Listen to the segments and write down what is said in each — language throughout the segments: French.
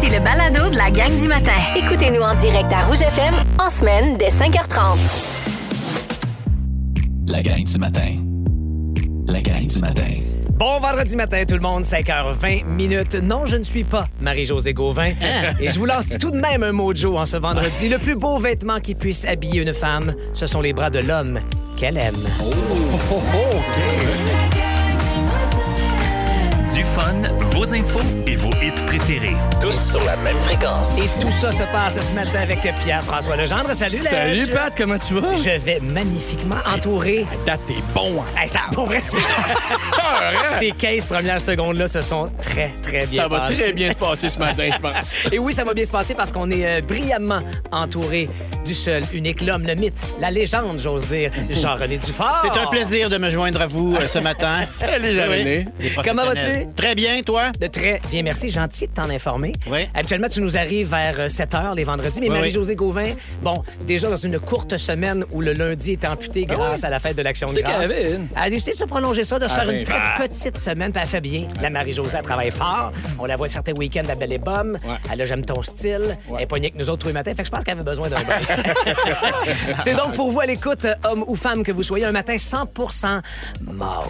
Voici le balado de la gang du matin. Écoutez-nous en direct à Rouge FM en semaine dès 5h30. La gang du matin. La gang du matin. Bon vendredi matin tout le monde, 5h20 minutes. Non, je ne suis pas Marie-Josée Gauvin. Et je vous lance tout de même un mojo en ce vendredi. Le plus beau vêtement qui puisse habiller une femme, ce sont les bras de l'homme qu'elle aime. Du fun, vos infos et vos hits préférés. Tous sur la même fréquence. Et tout ça se passe ce matin avec Pierre-François Legendre. Salut, Salut Ledge. Pat, comment tu vas? Je vais magnifiquement entouré. Date, t'es bon. hein? Hey, ça, pour vrai, c'est- ces 15 premières secondes-là se sont très, très bien Ça va très bien se passer ce matin, je pense. Et oui, ça va bien se passer parce qu'on est euh, brillamment entouré du seul, unique, l'homme, le mythe, la légende, j'ose dire, Jean-René Dufort. C'est un plaisir de me joindre à vous euh, ce matin. Salut, Jean-René. Comment professionnels. Très bien, toi? De très bien, merci. Gentil de t'en informer. Oui. Habituellement, tu nous arrives vers 7 h les vendredis. Mais Oui, Marie-Josée Gauvin, bon, déjà dans une courte semaine où le lundi était amputé grâce à la fête de l'Action de grâce. avait une. Elle a décidé de se prolonger ça, de se Ah faire une très petite semaine, puis elle fait bien. La Marie-Josée, elle travaille fort. On la voit certains week-ends à Belle et Bomme. Ouais. Elle a J'aime ton style. Elle est poignée avec nous autres tous les matins. Fait que je pense qu'elle avait besoin d'un break. C'est donc pour vous à l'écoute, homme ou femme, que vous soyez un matin 100 mâle.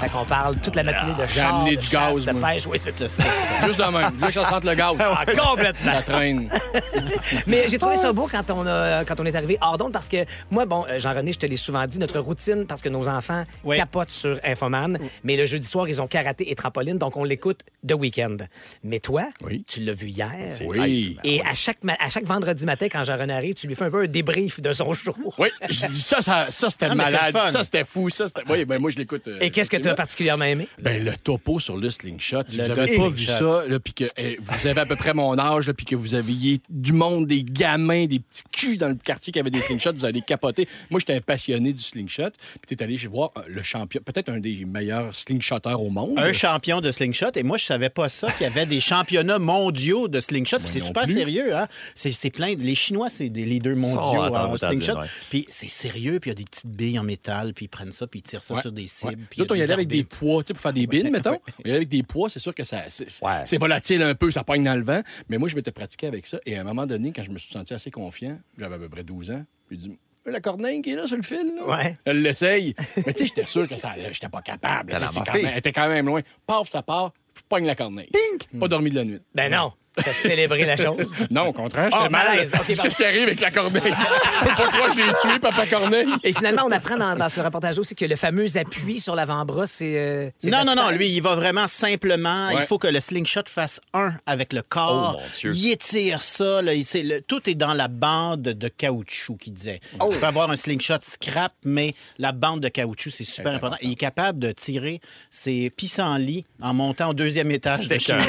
Fait qu'on parle toute la matinée de char, du gaz, de moi. pêche. Oui, c'est ça. Juste de même. Je veux que ça sente le gaz. Ah, complètement. Ça traîne. Mais j'ai trouvé ça beau quand on, a, quand on est arrivé hors d'onde parce que moi, bon, euh, Jean-René, je te l'ai souvent dit, notre routine, parce que nos enfants Oui. capotent sur Infoman, mais le jeudi soir, ils ont karaté et trampoline, donc on l'écoute de week-end. Mais toi, Oui. tu l'as vu hier. Oui. Et à chaque, ma- à chaque vendredi matin, quand Jean-René arrive, tu lui fais un peu un débrief de son show. Oui, je dis ça, ça, ça c'était Ah, malade. Ça, c'était fou. Ça, c'était... Oui, ben moi, je l'écoute. euh, Et qu'est-ce que tu as particulièrement aimé? Ben, le topo sur le slingshot. Si Le vous gars avez de pas vu ça, là, puis que eh, vous avez à peu près mon âge, puis que vous aviez du monde, des gamins, des petits culs dans le quartier qui avaient des slingshots, vous allez capoter. Moi, j'étais un passionné du slingshot. Puis t'es allé chez voir euh, le champion, peut-être un des meilleurs slingshotters au monde. Un champion de slingshot. Et moi, je savais pas ça, qu'il y avait des championnats mondiaux de slingshot. C'est super plus. sérieux, hein? C'est plein. de- Les Chinois, c'est des leaders mondiaux en tendance à slingshot. ouais. Puis c'est sérieux, puis il y a des petites billes en métal, puis ils prennent ça, puis ils tirent ça Ouais. sur des cibles. puis il Nous y a autres, on y allait avec des poids, tu sais, pour faire des bines, mettons. Allait avec des poids, c'est sûr que ça, c'est, Ouais. volatile un peu, ça pogne dans le vent. Mais moi, je m'étais pratiqué avec ça. Et à un moment donné, quand je me suis senti assez confiant, j'avais à peu près 12 ans, j'ai dit la corneille qui est là sur le fil, là? Ouais. Elle l'essaye. Mais tu sais, j'étais sûr que ça allait, j'étais pas capable. Quand même- Elle était quand même loin. Paf, ça part, je pogne la corneille. Pas dormi de la nuit. Ben non, t'as célébré la chose. Non, au contraire, j'étais Oh, mal. malaise. Qu'est-ce pardon. qui arrive avec la corneille? Je que je l'ai tué, Papa Corneille. Et finalement, on apprend dans, dans ce reportage aussi que le fameux appui sur l'avant-bras, c'est. euh, Non, non, non. Lui, il va vraiment simplement. Il faut que le slingshot fasse un avec le corps. Oh, mon Dieu. il étire ça. Là, il- c'est le- tout est dans la bande de caoutchouc, qu'il disait. Oh. Tu peux avoir un slingshot scrap, mais la bande de caoutchouc, c'est super important. Il est capable de tirer ses pissenlits en montant au deuxième étage de chez lui.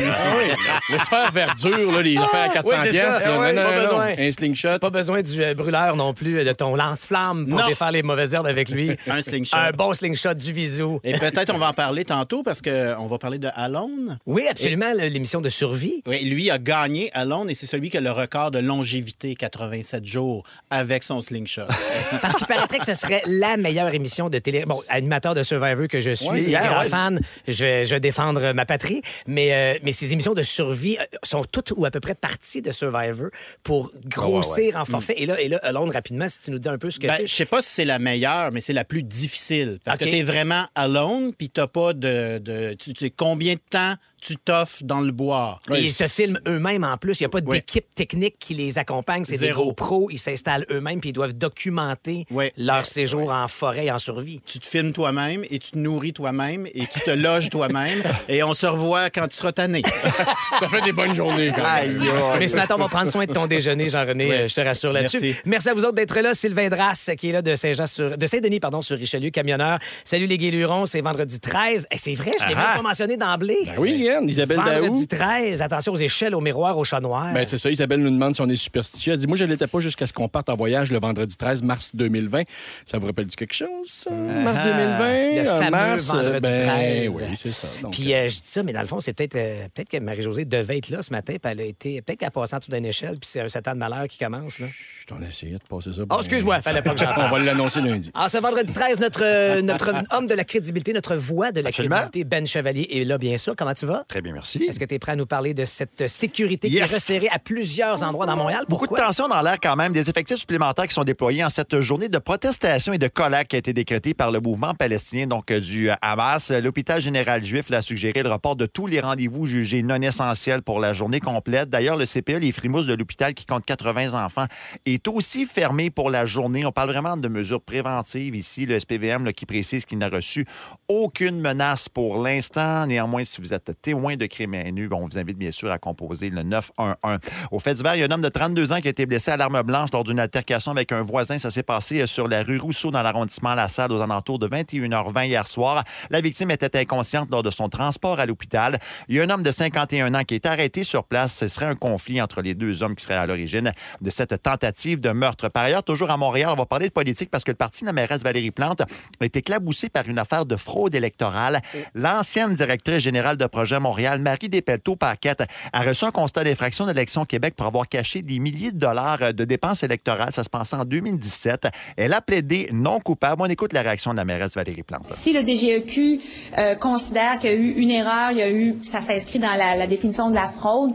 Le sphère verdure, là, les affaires à 400 Oui, c'est piastres, ça. là. Ah ouais, non, pas non, non, besoin. Un slingshot. Pas besoin du euh, brûleur non plus, euh, de ton lance-flamme pour Non. défaire les mauvaises herbes avec lui. Un slingshot. Un bon slingshot du visou. Et peut-être on va en parler tantôt parce qu'on va parler de Alone. Oui, absolument, l'émission de survie. Oui, lui a gagné Alone et c'est celui qui a le record de longévité, 87 jours, avec son slingshot. Parce qu'il paraîtrait que ce serait la meilleure émission de télé. Bon, animateur de Survivor que je suis, Ouais, grand ouais. fan, je vais, je vais défendre ma patrie. Mais, euh, mais ces émissions de survie euh, sont toutes ou à peu près parties de Survivor pour grossir en forfait. Et là, et là, Alone, rapidement, si tu nous dis un peu ce que Ben, c'est. je sais pas si c'est la meilleure, mais c'est la plus difficile. Parce que tu es vraiment alone, puis t'as pas de. de tu tu sais combien de temps tu t'offres dans le bois. Et ils se filment eux-mêmes en plus. Il n'y a pas Oui. d'équipe technique qui les accompagne. C'est des gros pros. Ils s'installent eux-mêmes puis ils doivent documenter Oui. leur séjour en forêt et en survie. Tu te filmes toi-même et tu te nourris toi-même et tu te loges toi-même et on se revoit quand tu seras tanné. Ça fait des bonnes journées, quand même. Mais ce matin, on va prendre soin de ton déjeuner, Jean-René. Oui. euh, Je te rassure là-dessus. Merci. Merci à vous autres d'être là. Sylvain Drasse, qui est là de Saint-Jean sur, de Saint-Denis, pardon, sur Richelieu, camionneur. Salut les Guélurons, c'est vendredi 13. Et c'est vrai, je l'ai même pas mentionné d'emblée. Ben oui, Yann, Isabelle Daou. Vendredi 13, attention aux échelles, au miroir, au chat noir. Ben, c'est ça. Isabelle nous demande si on est superstitieux. Elle dit Moi, je ne l'étais pas jusqu'à ce qu'on parte en voyage le vendredi 13 mars 2020. Ça vous rappelle-tu quelque chose, ça? Mars 2020? Le Ah, fameux mars, vendredi ben, 13. Oui, c'est ça. Donc, Puis euh, je dis ça, mais dans le fond, c'est peut-être euh, peut-être que Marie-Josée devait être là ce matin, puis elle a été. Peut-être qu'elle a passé en dessous d'une échelle, puis c'est un satan de malheur qui commence. Là. je t'en ai essayé de passer ça. Oh, excuse-moi, fallait pas que j'en parle. On va l'annoncer lundi. En ce vendredi 13, notre, euh, notre homme de la crédibilité, notre voix de la Absolument. crédibilité, Ben Chevalier, est là, bien sûr. Comment tu vas? Va? Très bien, merci. Est-ce que tu es prêt à nous parler de cette sécurité qui est resserrée à plusieurs endroits dans Montréal? Beaucoup de Pourquoi? tensions dans l'air quand même. Des effectifs supplémentaires qui sont déployés en cette journée de protestation et de colère qui a été décrétée par le mouvement palestinien, donc euh, du euh, Hamas. L'hôpital général juif l'a suggéré le report de tous les rendez-vous jugés non essentiels pour la journée complète. D'ailleurs, le CPE, les Frimouses de l'hôpital qui compte 80 enfants, est aussi fermé pour la journée. On parle vraiment de mesures préventives ici. Le SPVM là, qui précise qu'il n'a reçu aucune menace pour l'instant. Néanmoins, si vous êtes témoin de crimes haineux, on vous invite bien sûr à composer le 911. Au fait divers, il y a un homme de 32 ans qui a été blessé à l'arme blanche lors d'une altercation avec un voisin. Ça s'est passé euh, sur la rue Rousseau dans l'arrondissement La Salle aux alentours de 21h20 hier soir. La victime était inconsciente lors de son transport à l'hôpital. Il y a un homme de 51 ans qui est arrêté sur place. Ce serait un conflit entre les deux hommes qui seraient à l'origine de cette tentative de meurtre. Par ailleurs, toujours à Montréal, on va parler de politique parce que le parti de la mairesse Valérie Plante a été éclaboussé par une affaire de fraude électorale. L'ancienne directrice générale de projet Montréal, Marie Despelteaux-Paquette, a reçu un constat d'infraction de l'Élection Québec pour avoir caché des milliers de dollars de dépenses électorales. Ça se passait en 2017. Elle a plaidé non coupable. On écoute la réaction de la mairesse Valérie Plante. Si le DGEQ euh, considère qu'il y a eu une erreur, il y a eu, ça s'inscrit dans la, la définition de la fraude,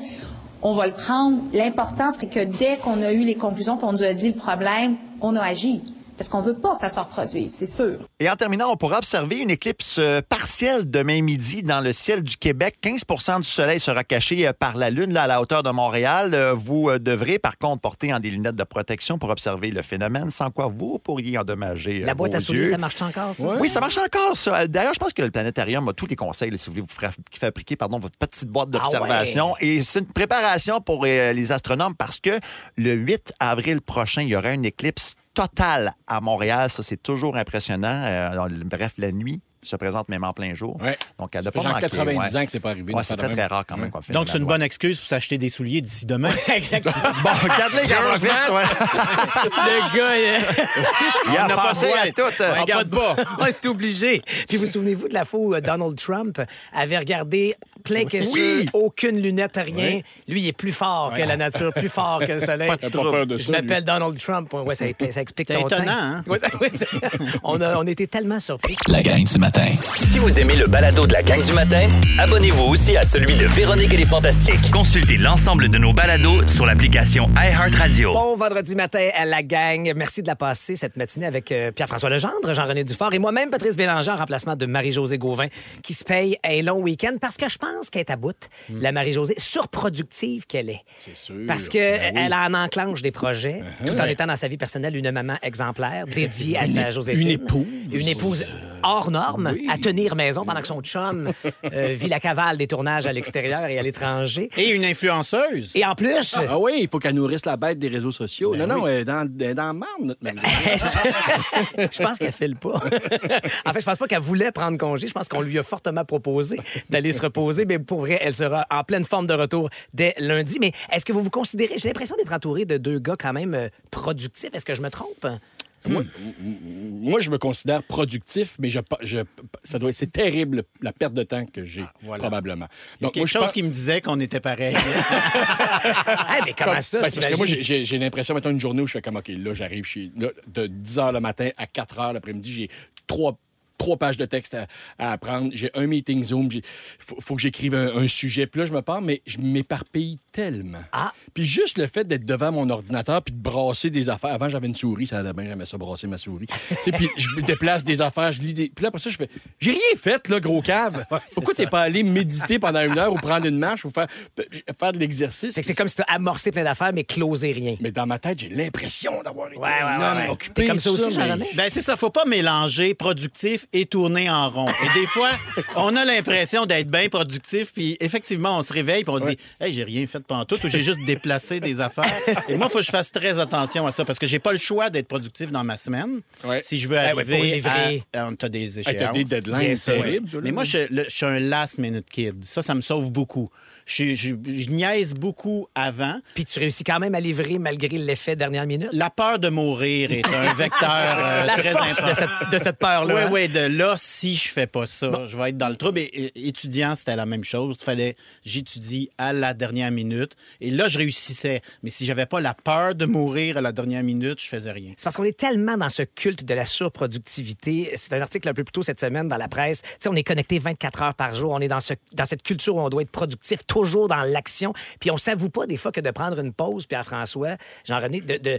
on va le prendre. L'important, c'est que dès qu'on a eu les conclusions, puis on nous a dit le problème, on a agi. Parce qu'on veut pas que ça se reproduise, c'est sûr. Et en terminant, on pourra observer une éclipse euh, partielle demain midi dans le ciel du Québec. 15% du soleil sera caché euh, par la Lune là, à la hauteur de Montréal. Euh, Vous devrez par contre porter en des lunettes de protection pour observer le phénomène, sans quoi vous pourriez endommager La boîte vos à souris, yeux. ça marche encore, ça? Oui, ça marche encore, ça. D'ailleurs, je pense que le planétarium a tous les conseils là, si vous voulez vous fabriquer pardon, votre petite boîte d'observation. Et c'est une préparation pour euh, les astronomes parce que le 8 avril prochain, il y aura une éclipse totale à Montréal. Ça, c'est toujours impressionnant. Euh, bref, la nuit se présente même en plein jour. Ouais. Donc, elle fait pas manquer. 90 ouais. ans que c'est pas arrivé. Ouais, c'est très, très rare quand même. Donc, c'est une bonne excuse pour s'acheter des souliers d'ici demain. Exactement. Bon, regarde-les, Math, ouais. Le gars, il- Il a n'a pas pensé à tout. Regarde pas. on est obligé. Puis vous souvenez-vous de la fois où euh, Donald Trump avait regardé plein questions, Oui. aucune lunette, rien. Lui, il est plus fort que la nature, plus fort que le soleil. Pas de trouble. peur de Je m'appelle Donald Trump. Ouais, ça, ça explique C'est ton étonnant, hein? On, a, on était tellement surpris. La gang du matin. Si vous aimez le balado de la gang du matin, abonnez-vous aussi à celui de Véronique et les Fantastiques. Consultez l'ensemble de nos balados sur l'application iHeartRadio. Bon vendredi matin à la gang. Merci de la passer cette matinée avec euh, Pierre-François Legendre, Jean-René Dufort et moi-même, Patrice Bélanger, en remplacement de Marie-Josée Gauvin, qui se paye un long week-end parce que je pense qu'elle est à bout, la Marie-Josée, surproductive qu'elle est. C'est sûr. Parce Ben oui. Uh-huh. qu'elle en enclenche des projets, tout en étant dans sa vie personnelle une maman exemplaire, dédiée à sa Joséphine. une épouse. Une épouse hors norme, Oui. à tenir maison pendant que son chum euh, vit la cavale des tournages à l'extérieur et à l'étranger. Et une influenceuse. Et en plus, Ah oui, il faut qu'elle nourrisse la bête des réseaux sociaux. non, non, elle est dans, elle est dans notre je pense qu'elle file pas. en fait, je pense pas qu'elle voulait prendre congé. Je pense qu'on lui a fortement proposé d'aller se reposer. Mais pour vrai, elle sera en pleine forme de retour dès lundi. Mais est-ce que vous vous considérez... J'ai l'impression d'être entouré de deux gars quand même euh, productifs. Est-ce que je me trompe? Moi, je me considère productif, mais je, je, ça doit c'est terrible la perte de temps que j'ai, voilà. probablement. Il y a Donc, quelque moi, je chose pense- qui me disait qu'on était pareil. Ah, mais comment ça? Ben, parce que moi, j'ai- l'impression, mettons, une journée où je fais comme, OK, là, j'arrive chez. Là, de 10 h le matin à 4 h l'après-midi, j'ai trois trois pages de texte à, à apprendre. J'ai un meeting Zoom. Il faut, faut que j'écrive un, un sujet. Puis là, je me pars, mais je m'éparpille tellement. Ah. Puis juste le fait d'être devant mon ordinateur puis de brasser des affaires. Avant, j'avais une souris. Ça allait bien, j'aimais ça, brasser ma souris. tu sais, puis je me déplace des affaires, je lis des... Puis là, après ça, je fais... J'ai rien fait, là, gros cave. Pourquoi t'es pas allé méditer pendant une heure ou prendre une marche ou faire, faire de l'exercice? C'est comme si tu as amorcé plein d'affaires, mais closé rien. Mais dans ma tête, j'ai l'impression d'avoir été Ouais, ouais, un ouais, homme ouais. occupé. Comme ça aussi, mais-? Ben, c'est ça. Faut pas mélanger productif et tourner en rond. Et des fois, on a l'impression d'être bien productif, puis effectivement, on se réveille, puis on dit Hey, j'ai rien fait pendant tout, ou j'ai juste déplacé des affaires. Et moi, il faut que je fasse très attention à ça, parce que j'ai pas le choix d'être productif dans ma semaine. Ouais. Si je veux Eh ouais, arriver livrer. à. à- T'as des Hey, échéances. T'as des deadlines sûr. terribles. Mais moi, je, le- je suis un last-minute kid. Ça, ça me sauve beaucoup. Je, je, je niaise beaucoup avant. Puis tu réussis quand même à livrer malgré l'effet dernière minute? La peur de mourir est un vecteur euh, La très force important. de cette, de cette peur-là. Oui, hein? oui, de, là, si je fais pas ça, je vais être dans le trouble. Et, et- étudiant, c'était la même chose. Il fallait, j'étudie à la dernière minute. Et là, je réussissais. Mais si j'avais pas la peur de mourir à la dernière minute, je faisais rien. C'est parce qu'on est tellement dans ce culte de la surproductivité. C'est un article un peu plus tôt cette semaine dans la presse. On est connecté 24 heures par jour. On est dans, ce, dans cette culture où on doit être productif, toujours dans l'action. Puis on s'avoue pas des fois que de prendre une pause. Puis à François, Jean-René, de,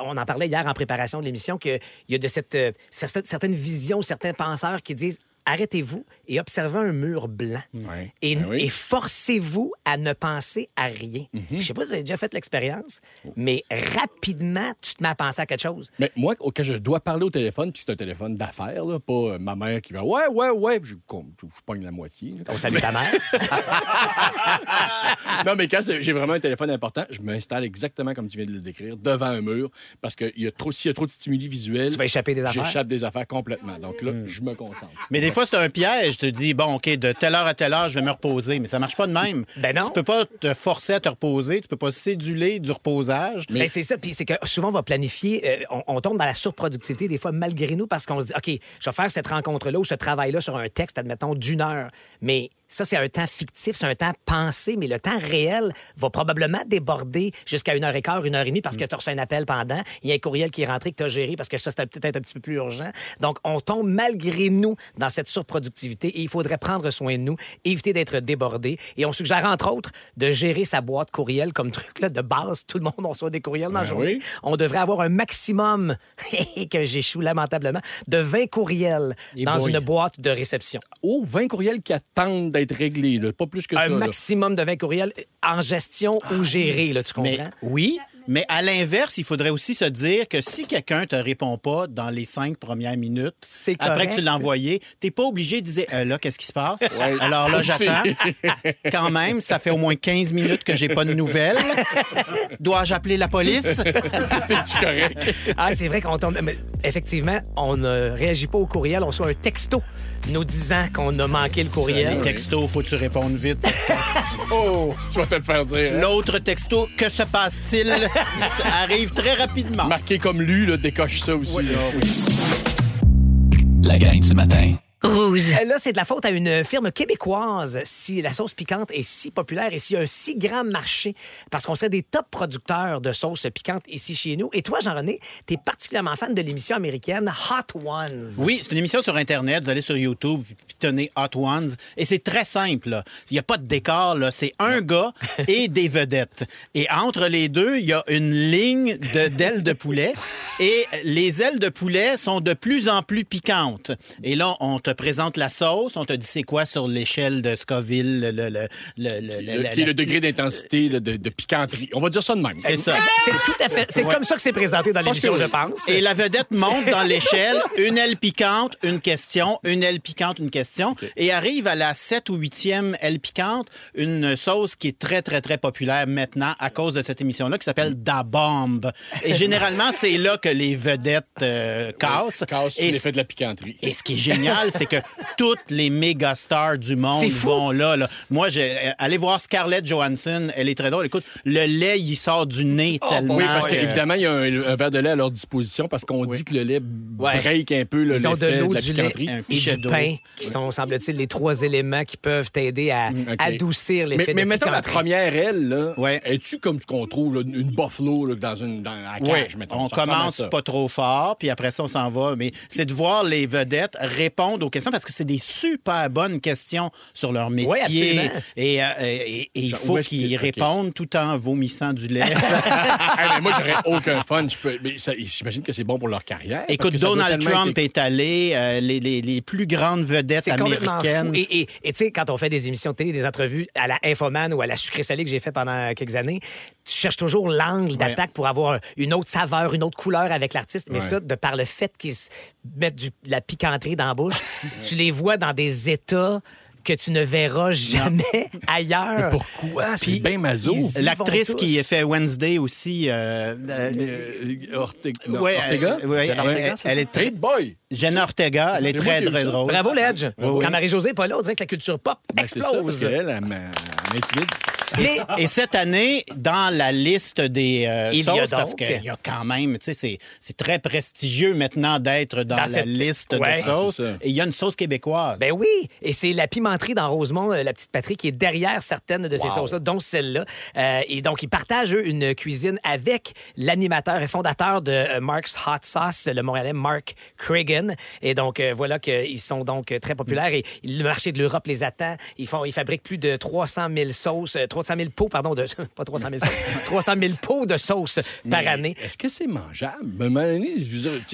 on en parlait hier en préparation de l'émission qu'il y a de cette, euh, certaines, certaines visions, certains penseurs qui disent arrêtez-vous et observez un mur blanc. Ouais. Et, Ben oui. et forcez-vous à ne penser à rien. Mhm. Je sais pas si vous avez déjà fait l'expérience, mais rapidement, tu te mets à penser à quelque chose. Mais moi, quand je dois parler au téléphone, puis c'est un téléphone d'affaires, pas euh, ma mère qui va Ouais, ouais, ouais, puis je, com- je pogne la moitié. là. On salue ta mère. non, mais quand j'ai vraiment un téléphone important, je m'installe exactement comme tu viens de le décrire, devant un mur, parce que il y a trop, s'il y a trop de stimuli visuels, Tu vas échapper des affaires. j'échappe des affaires complètement. Donc là, je me concentre. Mais des fois, c'est un piège. Tu te dis, bon, OK, de telle heure à telle heure, je vais me reposer. Mais ça marche pas de même. Ben non. Tu peux pas te forcer à te reposer. Tu peux pas céduler du reposage. Ben, c'est ça. Puis c'est que souvent, on va planifier, euh, on, on tombe dans la surproductivité des fois malgré nous parce qu'on se dit, OK, je vais faire cette rencontre-là ou ce travail-là sur un texte, admettons, d'une heure. Mais ça, c'est un temps fictif, c'est un temps pensé, mais le temps réel va probablement déborder jusqu'à une heure et quart, une heure et demie parce que tu as reçu un appel pendant. Il y a un courriel qui est rentré que tu as géré parce que ça, c'était peut-être un petit peu plus urgent. Donc, on tombe malgré nous dans cette surproductivité et il faudrait prendre soin de nous, éviter d'être débordé. Et on suggère, entre autres, de gérer sa boîte courriel comme truc là, de base. Tout le monde reçoit des courriels dans la Ben journée. oui. On devrait avoir un maximum, que j'échoue lamentablement, de 20 courriels Et dans une boîte de réception. Oh, 20 courriels qui attendent d'être réglés, là, pas plus que ça. Un là. maximum de 20 courriels en gestion ou gérés, là, tu comprends? Mais oui, mais à l'inverse, il faudrait aussi se dire que si quelqu'un te répond pas dans les cinq premières minutes, C'est après que tu l'as envoyé, t'es pas obligé de dire Euh, là, qu'est-ce qui se passe? Ouais. Alors là, j'attends. Quand même, ça fait au moins 15 minutes que j'ai pas de nouvelles. Dois-je appeler la police? T'es-tu correct? Ah, c'est vrai qu'on tombe. mais effectivement, on ne réagit pas au courriel, on reçoit un texto nous disant qu'on a manqué le courriel. Les textos, faut que tu répondes vite. Oh, tu vas te le faire dire. hein? L'autre texto, que se passe-t-il? Ça arrive très rapidement. Marqué comme lu, là, décoche ça aussi. là. La gang du matin. Rouge. Euh, Là, c'est de la faute à une firme québécoise si la sauce piquante est si populaire et s'il y a un si grand marché, parce qu'on serait des top producteurs de sauce piquante ici chez nous. Et toi, Jean-René, tu es particulièrement fan de l'émission américaine Hot Ones. Oui, c'est une émission sur Internet. Vous allez sur YouTube, puis pitonnez Hot Ones. Et c'est très simple. là. Il n'y a pas de décor. C'est un gars et des vedettes. Et entre les deux, il y a une ligne de- d'ailes de poulet. Et les ailes de poulet sont de plus en plus piquantes. Et là, on te présente la sauce. On te dit c'est quoi sur l'échelle de Scoville. Le, le, le, le- le- qui est degré d'intensité de, de piquanterie? On va dire ça de même. C'est ça. C'est tout à fait. C'est Ouais. comme ça que c'est présenté dans l'émission, je pense. Et la vedette monte dans l'échelle, une aile piquante, une question, une aile piquante, une question, et arrive à la 7 ou 8e aile piquante, une sauce qui est très, très, très populaire maintenant à cause de cette émission-là qui s'appelle Da Bomb. Et généralement, c'est là que les vedettes euh, cassent. Casse Et l'effet de la piquanterie. et ce qui est génial, c'est que toutes les méga stars du monde vont là, là. Moi, j'ai euh, allez voir Scarlett Johansson, elle est très drôle. Écoute, le lait, il sort du nez tellement. Oh, Oui, parce que- qu'évidemment, il y a un, un verre de lait à leur disposition parce qu'on dit que le lait Ouais. break un peu le Ils ont de l'eau, la du lait et du pain, qui sont, semble-t-il, les trois éléments qui peuvent t'aider à OK. adoucir Mais, l'effet mais de mettons la première aile, là, Ouais. es-tu comme ce qu'on trouve, là, une buffalo là, dans une dans la Oui, cage, mettons? on commence pas trop fort, puis après ça, on s'en va. Mais c'est de voir les vedettes répondre aux questions parce que c'est des super bonnes questions sur leur métier. absolument. et, euh, et- et il faut qu'ils répondent tout en vomissant du lait. Hey, mais moi, j'aurais aucun fun. J'imagine que c'est bon pour leur carrière. Écoute, Donald Trump être- est allé, euh, les, les- les plus grandes vedettes américaines. fou. Et et- et tu sais, quand on fait des émissions de télé, des entrevues à la Infoman ou à la sucré salée que j'ai fait pendant quelques années, tu cherches toujours l'angle d'attaque pour avoir une autre saveur, une autre couleur avec l'artiste. Mais Ouais. ça, de par le fait qu'ils mettent du- de la piquanterie dans la bouche, tu les vois dans des états que tu ne verras jamais ailleurs. Pourquoi? C'est bien y L'actrice qui fait Wednesday aussi. euh, euh, Euh, Ortega? non, Ouais, Ortega? euh, ouais, Jenna elle- Ortega, elle- est très- boy! Jenna Ortega, elle est très, très drôle. Bravo, Ledge. oui. Quand Marie-Josée n'est pas là, on dirait que la culture pop Ben, c'est ça, parce explose. qu'elle, elle m'a- elle Et cette année, dans la liste des euh, Il y a sauces, parce qu'il y a quand même, tu sais, c'est- très prestigieux maintenant d'être dans, Dans la cette- liste Ouais. de sauces. Ah. Et il y a une sauce québécoise. Ben oui, et c'est la pimenterie dans Rosemont, euh, la petite patrie, qui est derrière certaines de ces sauces-là, dont celle-là. Euh, et donc, ils partagent, eux, une cuisine avec l'animateur et fondateur de euh, Mark's Hot Sauce, le Montréalais Mark Cregan. Et donc, euh, voilà qu'ils sont donc très populaires et le marché de l'Europe les attend. Ils, font, ils fabriquent plus de 300 000 sauces, 300 000 pots, pardon, de, pas 300 000 sauces, 300 000 pots de sauce par Mais année. Est-ce que c'est mangeable?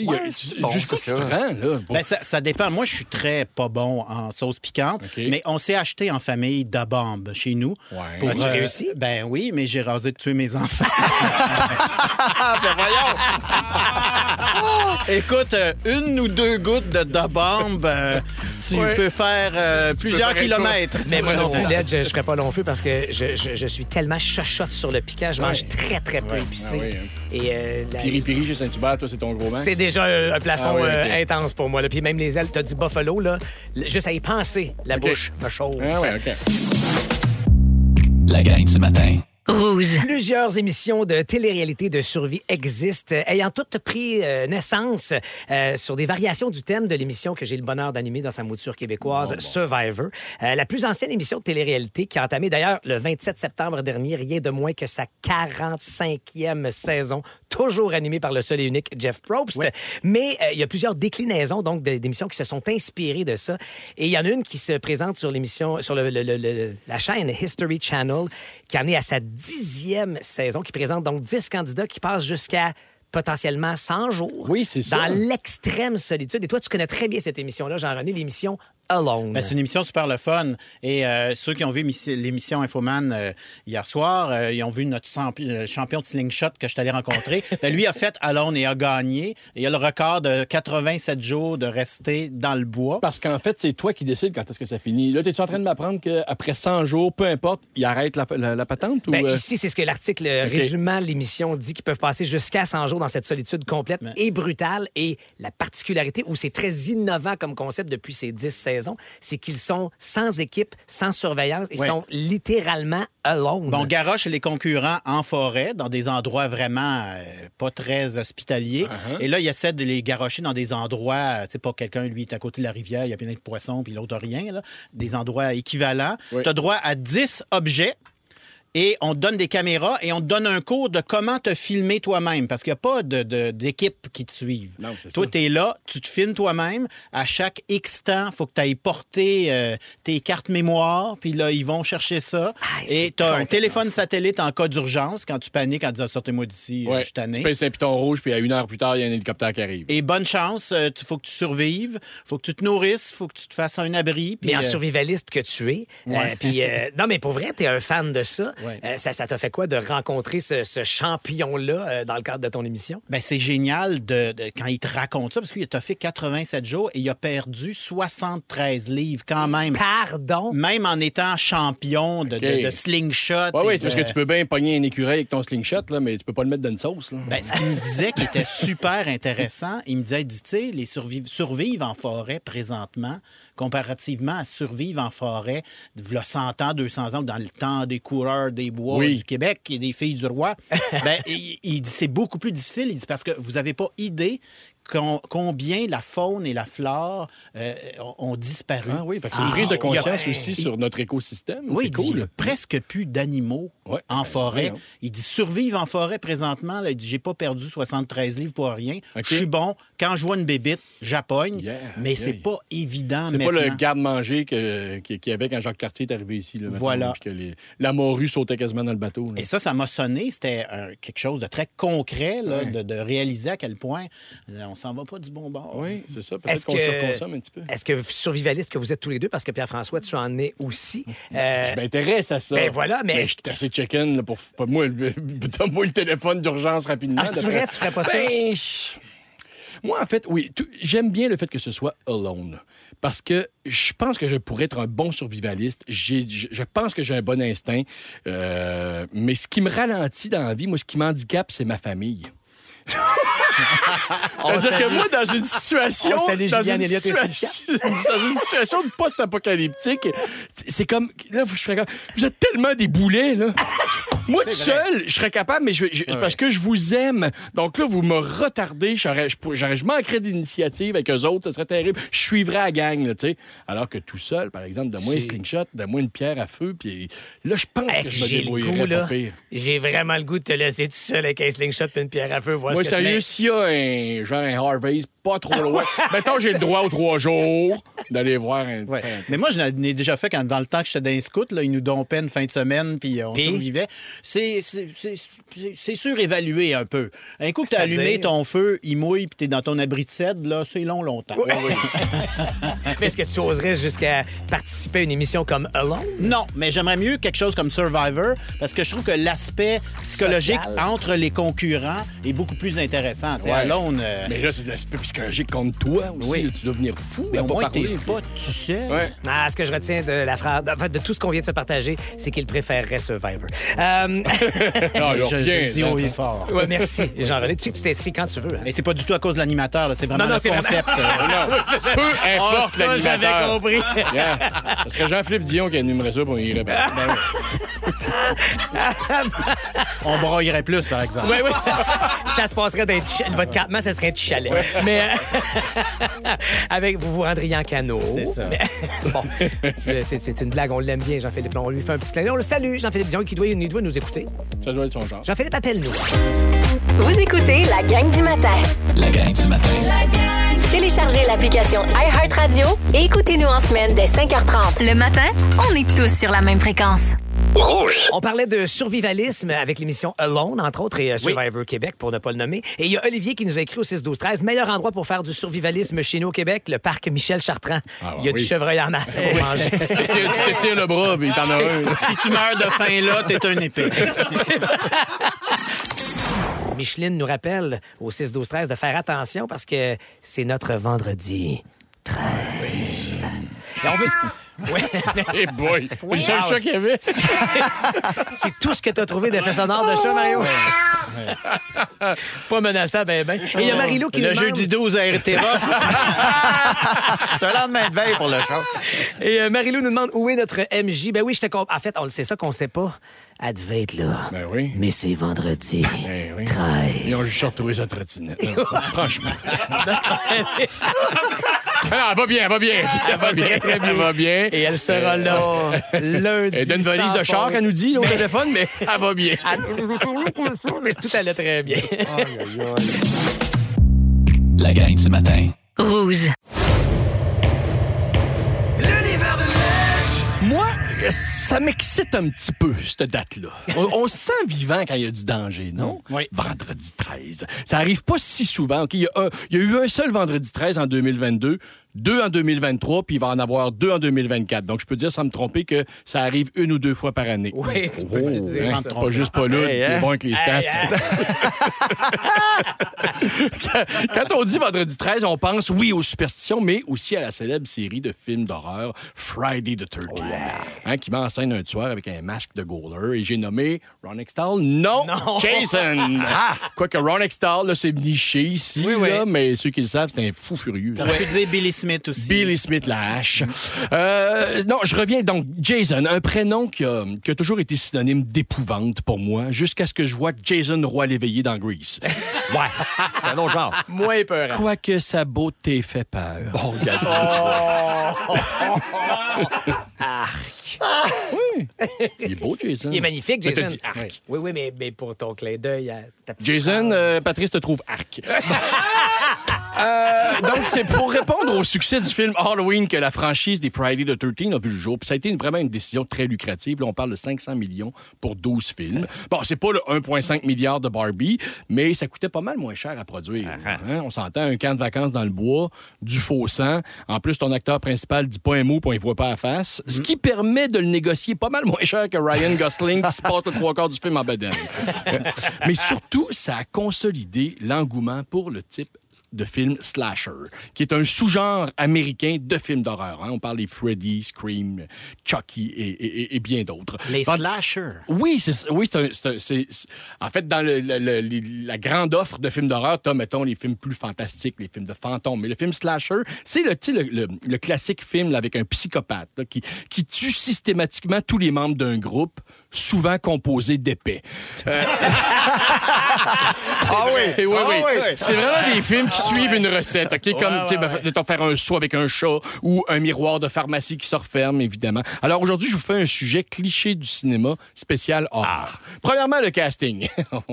A- Ouais, c'est bon, jusqu'où c'est tu te ça. rends, là? Bon, Ben, ça, ça dépend. Moi, je suis très pas bon en sauce piquante, mais on s'est acheté en famille da bombe chez nous. Ouais. As-tu réussi? Ben oui, mais j'ai rasé de tuer mes enfants. Écoute, euh, une ou deux gouttes de da bombe, euh, tu peux faire euh, plusieurs kilomètres. Mais moi non plus, je, je ferai pas long feu parce que je, je- je suis tellement chochotte sur le piquant. Je mange très, très peu épicé. Ah oui, hein. Et euh, la- Piri Piri chez Saint-Hubert, toi, c'est ton gros max? c'est déjà un, un plafond Ah oui, euh, intense pour moi. là. Puis même les ailes, t'as dit buffalo, là, juste à y penser, la bouche me chauffe. Ah ouais, OK. La gang du matin. Rouge. Plusieurs émissions de télé-réalité de survie existent, euh, ayant toutes pris euh, naissance euh, sur des variations du thème de l'émission que j'ai le bonheur d'animer dans sa mouture québécoise, Survivor. Euh, la plus ancienne émission de télé-réalité qui a entamé d'ailleurs le 27 septembre dernier, rien de moins que sa 45e saison, toujours animée par le seul et unique Jeff Probst. Mais euh, il y a plusieurs déclinaisons donc d'émissions qui se sont inspirées de ça. Et il y en a une qui se présente sur l'émission, sur le- le- le- le- la chaîne History Channel, qui en est à sa dixième saison, qui présente donc 10 candidats qui passent jusqu'à potentiellement 100 jours. Oui, c'est ça. Dans l'extrême solitude. Et toi, tu connais très bien cette émission-là, Jean-René, l'émission Alone. Ben, c'est une émission super le fun. Et euh, ceux qui ont vu émissi- l'émission Infoman euh, hier soir, euh, ils ont vu notre champi- champion de slingshot que je suis allé rencontrer. Ben, lui a fait Alone et a gagné. Il a le record de 87 jours de rester dans le bois. Parce qu'en fait, c'est toi qui décides quand est-ce que ça finit. Là, es-tu en train de m'apprendre qu'après 100 jours, peu importe, il arrête la, la- la patente? Ben, ou, euh, Ici, c'est ce que l'article euh, OK. résumant l'émission dit qu'ils peuvent passer jusqu'à 100 jours dans cette solitude complète et brutale. Et la particularité, où c'est très innovant comme concept depuis ces 10 c'est qu'ils sont sans équipe, sans surveillance. Ils Ouais. sont littéralement alone. Bon, garoche les concurrents en forêt, dans des endroits vraiment euh, pas très hospitaliers. Et là, il essaie de les garocher dans des endroits, euh, tu sais, pas quelqu'un, lui, est à côté de la rivière, il y a plein de poissons, puis l'autre a rien, là. Des endroits équivalents. Oui. Tu as droit à 10 objets. Et on te donne des caméras et on te donne un cours de comment te filmer toi-même parce qu'il n'y a pas de- de- d'équipe qui te suive. Non, c'est Toi, ça. tu es là, tu te filmes toi-même. À chaque X temps, il faut que tu ailles porter euh, tes cartes mémoire, puis là, ils vont chercher ça. et tu as un téléphone satellite en cas d'urgence quand tu paniques en disant sortez-moi d'ici, euh, ouais, je suis tanné. tu pèses un piton rouge, puis à une heure plus tard, il y a un hélicoptère qui arrive. Et bonne chance, il faut que tu survives, faut que tu te nourrisses, faut que tu te fasses un abri. puis, Mais en euh, survivaliste que tu es. Ouais. Euh, puis, euh, non, mais pour vrai, tu es un fan de ça. Ouais. Euh, ça ça t'a fait quoi de rencontrer ce, ce champion-là euh, dans le cadre de ton émission? Ben, c'est génial de, de- quand il te raconte ça, parce qu'il a fait 87 jours et il a perdu 73 livres quand même. Pardon? Même en étant champion de, OK. de- de slingshot. Oui, oui, c'est parce que tu peux bien pogner un écureuil avec ton slingshot, là, mais tu peux pas le mettre dans une sauce. Là. Ben, ce qu'il me disait qui était super intéressant, il me disait, il dit, tu sais, les surviv- survivre en forêt présentement, comparativement à survivre en forêt, il y a 100 ans, 200 ans, dans le temps des coureurs des bois Oui. du Québec et des filles du roi, ben, il, il dit, c'est beaucoup plus difficile. Il dit, parce que vous n'avez pas idée combien la faune et la flore euh, ont, disparu. Ah oui, c'est une Il prise dit, de conscience a- aussi sur notre écosystème. oui, il dit, cool. a presque plus d'animaux Ouais. en forêt. Il dit survivre en forêt présentement. Là, il dit j'ai pas perdu 73 livres pour rien. Je suis bon. Quand je vois une bébite, j'appogne. Yeah, mais yeah. c'est pas évident C'est pas le garde-manger qu'il y avait quand Jacques Cartier est arrivé ici. Là, Voilà. puis que les- la morue sautait quasiment dans le bateau. là. Et ça, ça m'a sonné. C'était euh, quelque chose de très concret là, Ouais. de, de réaliser à quel point euh, on s'en va pas du bon bord. Oui, c'est ça. Est-ce Peut-être qu'on surconsomme un petit peu. Est-ce que survivaliste que vous êtes tous les deux, parce que Pierre-François, tu en es aussi. euh, Je m'intéresse à ça. ben voilà, mais je suis assez check-in là, pour. pour moi, le- donne-moi le téléphone d'urgence rapidement. Ah, c'est vrai, tu ferais pas ça? Ben, je- Moi, en fait, oui, tout- j'aime bien le fait que ce soit alone. Parce que je pense que je pourrais être un bon survivaliste. J'ai- Je, je pense que j'ai un bon instinct. Euh, mais ce qui me ralentit dans la vie, moi, ce qui m'handicape, c'est ma famille. Ça veut dire que moi, dans une situation. Dans, une situation dans une situation de post-apocalyptique, c'est comme. Là, je serais comme, Vous êtes tellement des boulets, là. Moi, tout seul, je serais capable, mais je, parce que je vous aime. Donc là, vous me retardez. J'aurais- Je, je manquerais d'initiative avec eux autres. Ce serait terrible. Je suivrais la gang, là, tu sais. Alors que tout seul, par exemple, donne-moi un slingshot, donne-moi une pierre à feu, puis là, je pense Hey, que je me débrouillerais pas pire. J'ai vraiment le goût de te laisser tout seul avec un slingshot et une pierre à feu. Voir Moi, sérieux, s'il y a un genre un Harvey's pas trop loin, mettons, j'ai le droit aux trois jours d'aller voir un. Ouais. Mais moi, je l'ai déjà fait quand, dans le temps que j'étais dans les scouts, là, ils nous dompaient une fin de semaine, puis euh, on Puis? survivait. C'est- C'est c'est- c'est- c'est surévalué un peu. Un coup que tu as allumé ton feu, il mouille, puis tu es dans ton abri de cèdre, là, c'est long, longtemps. Mais Est-ce que tu oserais jusqu'à participer à une émission comme Alone? Non, mais j'aimerais mieux quelque chose comme Survivor, parce que je trouve que l'aspect psychologique Social. entre les concurrents est beaucoup plus intéressant. Ouais. Alone, euh, Mais là, c'est l'aspect psychologique contre toi aussi. Oui. tu dois venir fou? mais au pas moins, t'es pas tout seul. Ouais. Ah, ce que je retiens de la phrase, en fait, de tout ce qu'on vient de se partager, c'est qu'il préférerait Survivor. Euh, Ah, Je, je le dis haut et fort. ouais, merci, Jean-René. Tu sais que tu t'inscris quand tu veux. hein? Mais c'est pas du tout à cause de l'animateur, c'est vraiment Non, non, le c'est vraiment- concept. euh, Non, peu importe Oh, ça, j'avais l'animateur. compris. Yeah. Ça serait Jean-Philippe Dion qui animerait ça pour y irait. Ben, on broyerait plus, par exemple. Oui, oui, ça, ça se passerait d'un petit chalet. Votre campement, ça serait un petit chalet. Mais avec vous vous rendriez en canot. C'est ça. Bon, c'est c'est une blague, on l'aime bien, Jean-Philippe. On lui fait un petit clin d'œil. On le salue, Jean-Philippe Dion, qui doit, il doit nous écouter. ça doit être son genre. Jean-Philippe, appelle-nous. Vous écoutez la gang du matin. La gang du matin. Téléchargez l'application iHeartRadio et écoutez-nous en semaine dès 5h30. Le matin, on est tous sur la même fréquence. Rouge. On parlait de survivalisme avec l'émission Alone, entre autres, et euh, Survivor Québec, pour ne pas le nommer. Et il y a Olivier qui nous a écrit au 6-12-13. Meilleur endroit pour faire du survivalisme chez nous au Québec, le parc Michel Chartrand. Ah, il y a oui. du chevreuil en masse pour manger. Tu t'étires- tu t'étires le bras, puis t'en as un. Si tu meurs de faim là, t'es un épée. Micheline nous rappelle au 6-12-13 de faire attention parce que c'est notre vendredi 13. Et on veut... Ouais, Hey boy! Le seul Ah, chat qu'il y avait. c'est tout ce que tu as trouvé d'effet sonore de chat, Mario. Pas menaçant, ben ben. Et il y a Marie-Lou qui Le nous demande... jeudi 12 à RTROF. C'est un lendemain de veille pour le show. Et euh, Marie-Lou nous demande où est notre MJ. Ben oui, je te comp- En fait, on le sait ça qu'on sait pas. Elle devait être là. Ben oui. Mais c'est vendredi. Ben oui. 13. Ils ont juste retrouvé sa trottinette. là. Franchement. Ah, elle va bien, elle va bien. Elle va bien, très, très bien. Elle va bien. Et elle sera là lundi. Elle donne une valise de char qu'elle nous dit, là, au téléphone, mais elle va bien. Mais tout allait très bien. La gang du matin. Rouge. Moi, ça m'excite un petit peu, cette date-là. On, on se sent vivant quand il y a du danger, non? Oui. Vendredi 13. Ça arrive pas si souvent. OK? Il, y a un- il y a eu un seul vendredi 13 en 2022, deux en 2023, puis il va en avoir deux en 2024. Donc, je peux dire sans me tromper que ça arrive une ou deux fois par année. Oui, tu peux le dire. Hein, ça. pas juste pas là, Hey, qui est hein? bon avec les stats. Hey, quand, quand on dit vendredi 13, on pense, oui, aux superstitions, mais aussi à la célèbre série de films d'horreur Friday the 13 hein, qui met en scène un tueur avec un masque de goaler. Et j'ai nommé Ron Extall. Non, Non. Jason. Quoique Ron Extall, là, c'est niché ici, Oui, oui. là, mais ceux qui le savent, c'est un fou furieux. T'aurais pu dire Billy Smith aussi. Billy Smith la hache. Euh, non, je reviens donc. Jason, un prénom qui a, qui a toujours été synonyme d'épouvante pour moi, jusqu'à ce que je vois Jason Roy l'éveillé dans Grease. Ouais, c'est un autre genre. Moins peur. Quoique sa beauté fait peur. Oh, regarde. Il est beau, Jason. Il est magnifique, Jason. dit arc. Oui, oui, mais, mais pour ton clin d'œil à ta petite Jason, euh, Patrice te trouve arc. Euh, donc, c'est pour répondre au succès du film Halloween que la franchise des Friday the 13 a vu le jour. Puis ça a été une- vraiment une décision très lucrative. Là, on parle de 500 millions pour 12 films. Bon, c'est pas le 1,5 milliard de Barbie, mais ça coûtait pas mal moins cher à produire. Hein? On s'entend un camp de vacances dans le bois, du faux sang. En plus, ton acteur principal dit pas un mot, puis on y voit pas la face. Ce qui permet de le négocier pas mal moins cher que Ryan Gosling qui se passe le trois quarts du film en bedaine. Mais surtout, ça a consolidé l'engouement pour le type de film slasher, qui est un sous-genre américain de films d'horreur. hein. On parle des Freddy, Scream, Chucky et, et- et bien d'autres. Les Dans- slashers. oui, c'est oui, c'est en fait dans le- le- le- les- la grande offre de films d'horreur, t'as mettons les films plus fantastiques, les films de fantômes, mais le film slasher, c'est le, classique film là, avec un psychopathe là, qui, qui tue systématiquement tous les membres d'un groupe, souvent composé d'épais. Euh, Ah oui, et oui, ah oui. oui. C'est vraiment des films qui suivent une recette, OK? Comme, tu sais, ben, faire un saut avec un chat ou un miroir de pharmacie qui se referme, évidemment. Alors, aujourd'hui, je vous fais un sujet cliché du cinéma spécial horreur. Premièrement, le casting.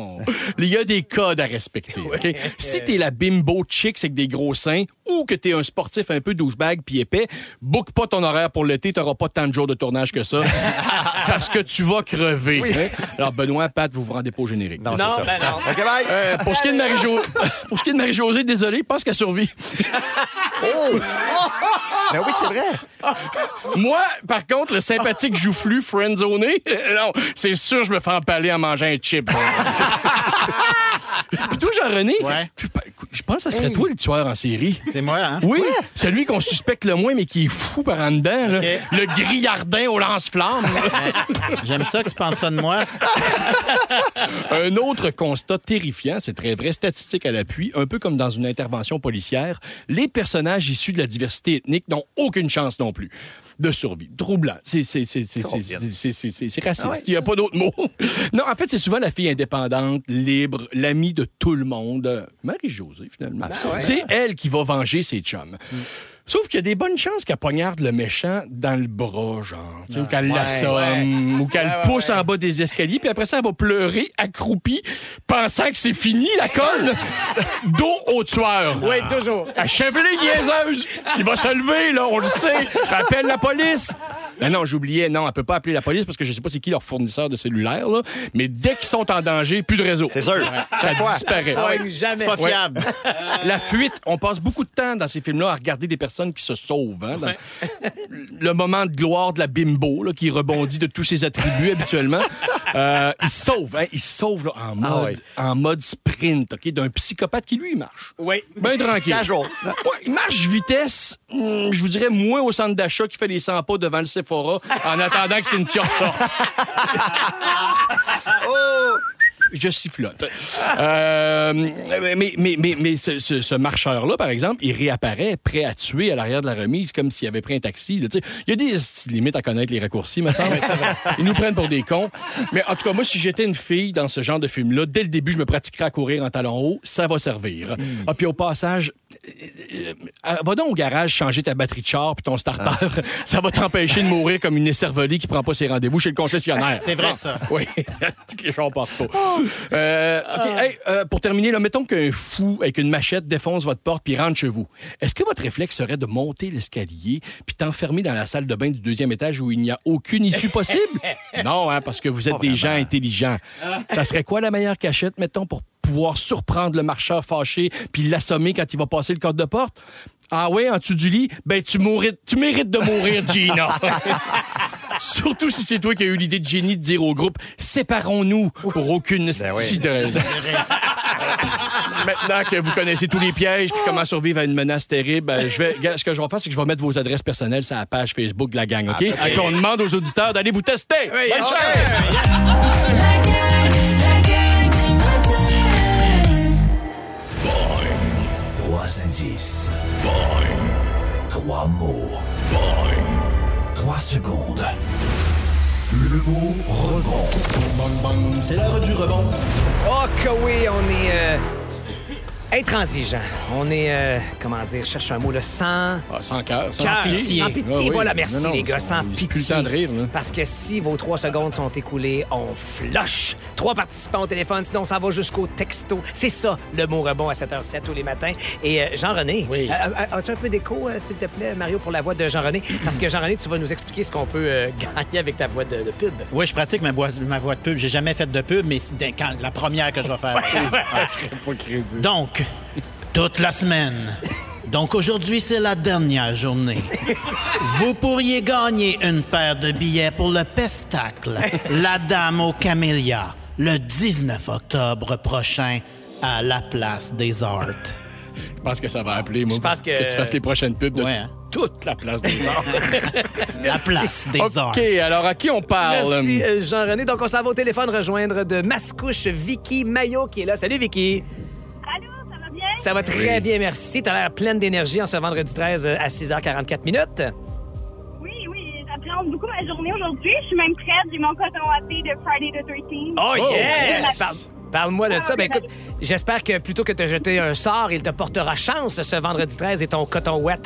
Il y a des codes à respecter, OK? Si t'es la bimbo chick avec des gros seins ou que t'es un sportif un peu douchebag puis épais, book pas ton horaire pour l'été, t'auras pas tant de jours de tournage que ça parce que tu vas crever. Alors, Benoît, Pat, vous vous rendez pas au générique. Non, Non, c'est ça. ben non. OK, bye. Euh, pour ce qui est de Marie-Jo- pour ce qui est de Marie-Josée, désolé, je pense qu'elle survit. Ben oui, c'est vrai. Moi, par contre, le sympathique joufflu friendzoné, euh, non, c'est sûr je me fais empaler en mangeant un chip. Puis toi, Jean-René, Ouais. je pense que ça serait toi le tueur en série. C'est moi, hein? Oui, celui qu'on suspecte le moins, mais qui est fou par en dedans. là. Le grillardin au lance-flamme. J'aime ça que tu penses ça de moi? Un autre constat terrifiant, c'est très vrai, statistique à l'appui, un peu comme dans une intervention policière, les personnages issus de la diversité ethnique n'ont aucune chance non plus de survie. Troublant. C'est c'est- c'est- c'est- c'est- c'est- c'est- c'est- c'est raciste. Il n'y a pas d'autre mot. non, en fait, c'est souvent la fille indépendante, libre, l'amie de tout le monde. Euh, Marie-Josée, finalement. C'est elle qui va venger ses chums. Sauf qu'il y a des bonnes chances qu'elle poignarde le méchant dans le bras, genre. Ou qu'elle l'assomme, ou qu'elle pousse en bas des escaliers, puis après ça, elle va pleurer, accroupie, pensant que c'est fini, la conne, dos au tueur. Oui, toujours. Achève-les, niaiseuse! Il va se lever, là, on le sait. Appelle la police. Non, non, j'oubliais. Non, elle peut pas appeler la police parce que je sais pas c'est qui leur fournisseur de cellulaire, là. Mais dès qu'ils sont en danger, plus de réseau. C'est sûr. Ça disparaît. Ah oui, jamais. C'est pas fiable. La fuite, on passe beaucoup de temps dans ces films-là à regarder des personnes qui se sauvent. hein, dans Le moment de gloire de la bimbo, là, qui rebondit de tous ses attributs habituellement. Euh, il se sauve, hein, il se sauve là, en, mode, ouais. en mode sprint, OK, d'un psychopathe qui, lui, marche. Oui. Ben tranquille. Casual. Ouais, il marche vitesse, hum, je vous dirais, moins au centre d'achat qui fait les 100 pas devant le En attendant que Cynthia sorte. Je sifflote. Euh, mais mais, mais, mais ce, ce- ce marcheur-là, par exemple, il réapparaît prêt à tuer à l'arrière de la remise comme s'il avait pris un taxi. là. Il y a des limites à connaître les raccourcis, me semble. Ils nous prennent pour des cons. Mais en tout cas, moi, si j'étais une fille dans ce genre de film-là, dès le début, je me pratiquerais à courir en talons hauts. Ça va servir. Ah, puis au passage, euh, euh, va donc au garage changer ta batterie de char puis ton starter. Ça va t'empêcher de mourir comme une écervelée qui prend pas ses rendez-vous chez le concessionnaire. C'est vrai, ça. Oui, partent pas. Euh, OK, hey, euh, pour terminer, là, mettons qu'un fou avec une machette défonce votre porte puis rentre chez vous. Est-ce que votre réflexe serait de monter l'escalier puis t'enfermer dans la salle de bain du deuxième étage où il n'y a aucune issue possible? non, hein, parce que vous êtes des gens intelligents. Ça serait quoi la meilleure cachette, mettons, pour pouvoir surprendre le marcheur fâché puis l'assommer quand il va passer le code de porte? Ah oui, en dessous du lit? Ben, tu, tu mérites de mourir, Gina. Surtout si c'est toi qui as eu l'idée de génie de dire au groupe séparons-nous pour aucune Ben oui. Maintenant que vous connaissez tous les pièges puis comment survivre à une menace terrible, ben, je vais, ce que je vais faire, c'est que je vais mettre vos adresses personnelles sur la page Facebook de la gang, OK? Et puis on demande aux auditeurs d'aller vous tester. Bonne chance! La gang, la gang du matin. Trois indices. Boing. Trois mots. Boing. Trois secondes. Le mot rebond. C'est l'heure du rebond. Oh que oui, on est euh, intransigeant. On est, euh, comment dire, je cherche un mot, le sans... Ah, sans cœur, sans Cœur, pitié. Sans pitié, Ah oui. voilà, merci Non, non, les gars, sans pitié. Plus le temps de rire, là. Parce que si vos trois secondes sont écoulées, on flush. Trois participants au téléphone, sinon ça va jusqu'au texto. C'est ça, le mot rebond à 7h07 tous les matins. Et euh, Jean-René, Oui. euh, as-tu un peu d'écho, euh, s'il te plaît, Mario, pour la voix de Jean-René? Parce que Jean-René, tu vas nous expliquer ce qu'on peut euh, gagner avec ta voix de, de pub. Oui, je pratique ma voix, ma voix de pub. J'ai jamais fait de pub, mais c'est la première que je vais faire. Ça serait pas crédible. Donc, toute la semaine. Donc aujourd'hui, c'est la dernière journée. Vous pourriez gagner une paire de billets pour le pestacle La Dame aux Camélias le 19 octobre prochain à la Place des Arts. Je pense que ça va appeler, moi. Je pense que- tu fasses les prochaines pubs de Ouais, hein? toute la place des arts. La place des arts. OK, alors à qui on parle? Merci, euh, Jean-René. Donc, on s'en va au téléphone rejoindre de Mascouche Vicky Maillot qui est là. Salut, Vicky. Ça va très bien, merci. Tu as l'air pleine d'énergie en ce vendredi 13 à 6h44 minutes. Oui, oui, j'appréhende beaucoup ma journée aujourd'hui. Je suis même prête. J'ai mon coton watté de Friday the 13th. Oh, yes! yes! Parle- Parle-moi de Ah, ça. Ben, écoute, j'espère que plutôt que de te jeter un sort, il te portera chance ce vendredi 13 et ton coton wet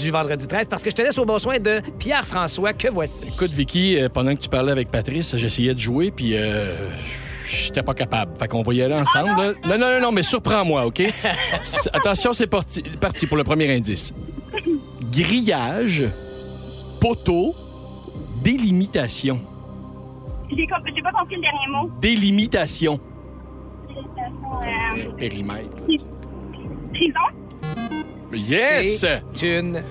du vendredi 13 parce que je te laisse au bon soin de Pierre-François que voici. Écoute, Vicky, euh, pendant que tu parlais avec Patrice, j'essayais de jouer, puis euh, j'étais pas capable. Fait qu'on va y aller ensemble. là. Non, non, non, non, mais surprends-moi, OK? Attention, c'est parti, parti pour le premier indice. Grillage, poteau, délimitation. J'ai pas compris le dernier mot. Délimitation. Euh, Périmètre. prison? Yes! C'est une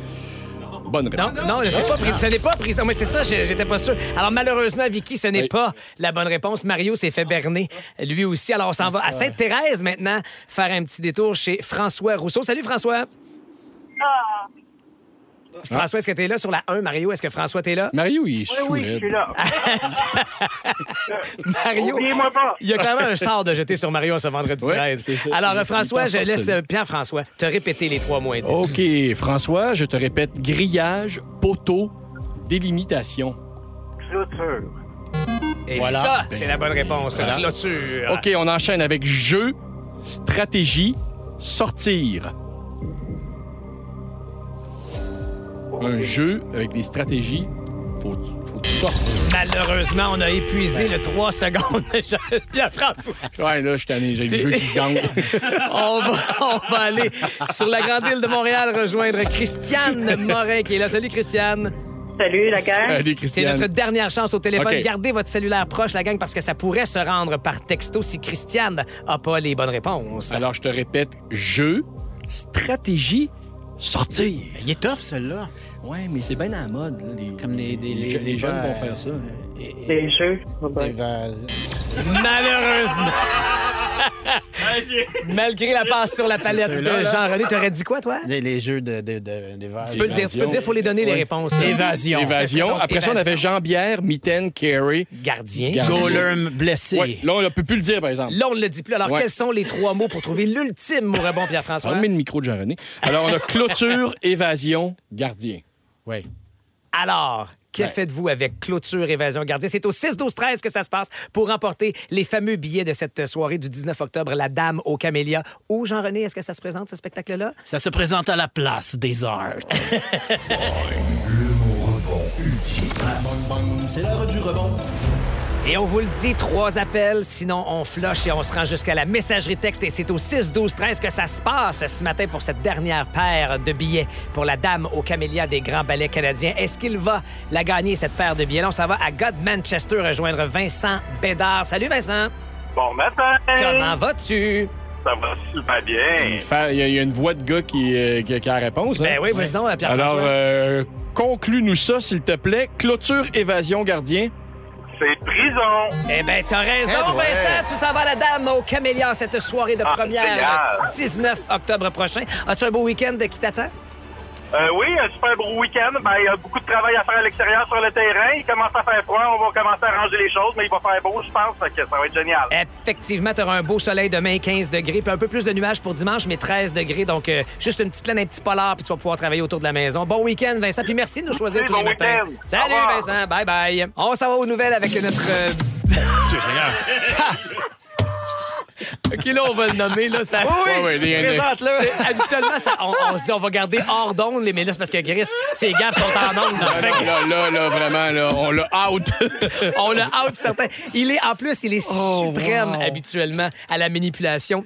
Bonne Non, réponse. non, c'est pas pris- ce n'est pas prison. Mais c'est ça, j'étais pas sûr. Alors, malheureusement, Vicky, ce n'est Oui. pas la bonne réponse. Mario s'est fait berner, lui aussi. Alors, on s'en va à Sainte-Thérèse maintenant, faire un petit détour chez François Rousseau. Salut, François. Ah, François, est-ce que tu es là sur la 1, Mario? Est-ce que François, t'es là? Mario, il est sous raide. là. Mario, Oubliez-moi pas. il y a quand même un sort de jeter sur Mario ce vendredi Ouais, 13. c'est ça. Alors, euh, François, je laisse euh, Pierre-François te répéter les trois mots indices. OK, François, je te répète, grillage, poteau, délimitation. Clôture. Et Voilà. ça, c'est la bonne réponse. Voilà. Clôture. OK, on enchaîne avec jeu, stratégie, sortir. Un jeu avec des stratégies. Faut, faut sortir. Malheureusement, on a épuisé le 3 secondes. Pierre-François. Ouais, là, je suis tanné. J'ai le jeu qui se gagne. On va, on va aller sur la grande île de Montréal rejoindre Christiane Morin qui est là. Salut, Christiane. Salut, la gang. Salut, C'est Christiane. notre dernière chance au téléphone. Gardez votre cellulaire proche, la gang, parce que ça pourrait se rendre par texto si Christiane n'a pas les bonnes réponses. Alors, je te répète, jeu, stratégie, sortir. Il est tough, celui-là. Ouais, mais c'est bien à la mode. Là, les, Comme les, les, des- les- je- les les jeunes vont faire ça. Des jeux. Des Malheureusement. Malgré la passe sur la palette de. Jean-René, t'aurais dit quoi, toi? les jeux de, de, vases. Tu peux le dire, tu peux le dire, faut les donner les réponses. là. Évasion. Évasion. Donc, Après ça, on avait. Jean-Pierre, Mitaine, Carey. Gardien. Goaler blessé. Ouais, là, on ne peut plus le dire, par exemple. Là, on ne le dit plus. Alors, Ouais. quels sont les trois mots pour trouver l'ultime mot rebond, Pierre-François? Remets le micro de Jean-René. Alors, on a clôture, évasion, gardien. Oui. Alors, que Ouais. faites-vous avec Clôture Évasion Gardien? C'est au 6-12-13 que ça se passe pour remporter les fameux billets de cette soirée du 19 octobre, La Dame au Camélia. Où, Jean-René, est-ce que ça se présente, ce spectacle-là? Ça se présente à la place des arts. C'est l'heure du rebond. Et on vous le dit, trois appels, sinon on flush et on se rend jusqu'à la messagerie texte. Et c'est au 6-12-13 que ça se passe ce matin pour cette dernière paire de billets pour la Dame au Camélia des Grands Ballets canadiens. Est-ce qu'il va la gagner, cette paire de billets? Là, on s'en va à God Manchester rejoindre Vincent Bédard. Salut, Vincent! Bon matin. Comment vas-tu? Ça va super bien. Il y, a- il y a une voix de gars qui, euh, qui- qui a la réponse. hein? Ben oui, vas-y donc, Pierre-François. Alors, euh, conclue-nous ça, s'il te plaît. Clôture, évasion, gardien. C'est prison. Eh bien, t'as raison, Eh ouais. Vincent. Tu t'en vas à la dame au Camélia cette soirée de Ah, première, le 19 octobre prochain. As-tu un beau week-end qui t'attend? Euh, oui, un super beau week-end. Ben, il y a beaucoup de travail à faire à l'extérieur sur le terrain. Il commence à faire froid. On va commencer à ranger les choses, mais il va faire beau, je pense. Fait que ça va être génial. Effectivement, tu auras un beau soleil demain, 15 degrés, puis un peu plus de nuages pour dimanche, mais 13 degrés. Donc, euh, juste une petite laine, un petit polar, puis tu vas pouvoir travailler autour de la maison. Bon week-end, Vincent, puis merci de nous choisir Oui, tous bon les matins. week-end. Salut. Vincent. Bye bye. On s'en va aux nouvelles avec notre. euh, OK, là, on va le nommer. Là, ça... Ouais, ouais, les- les- Présente-le. Habituellement, ça- on, on se dit on va garder hors d'onde, les- mais là, c'est parce que Gris, ses gaffes sont en onde. Fait que Là, là, là, vraiment, là, on l'a out. On le out certain. Il est, en plus, il est suprême habituellement à la manipulation.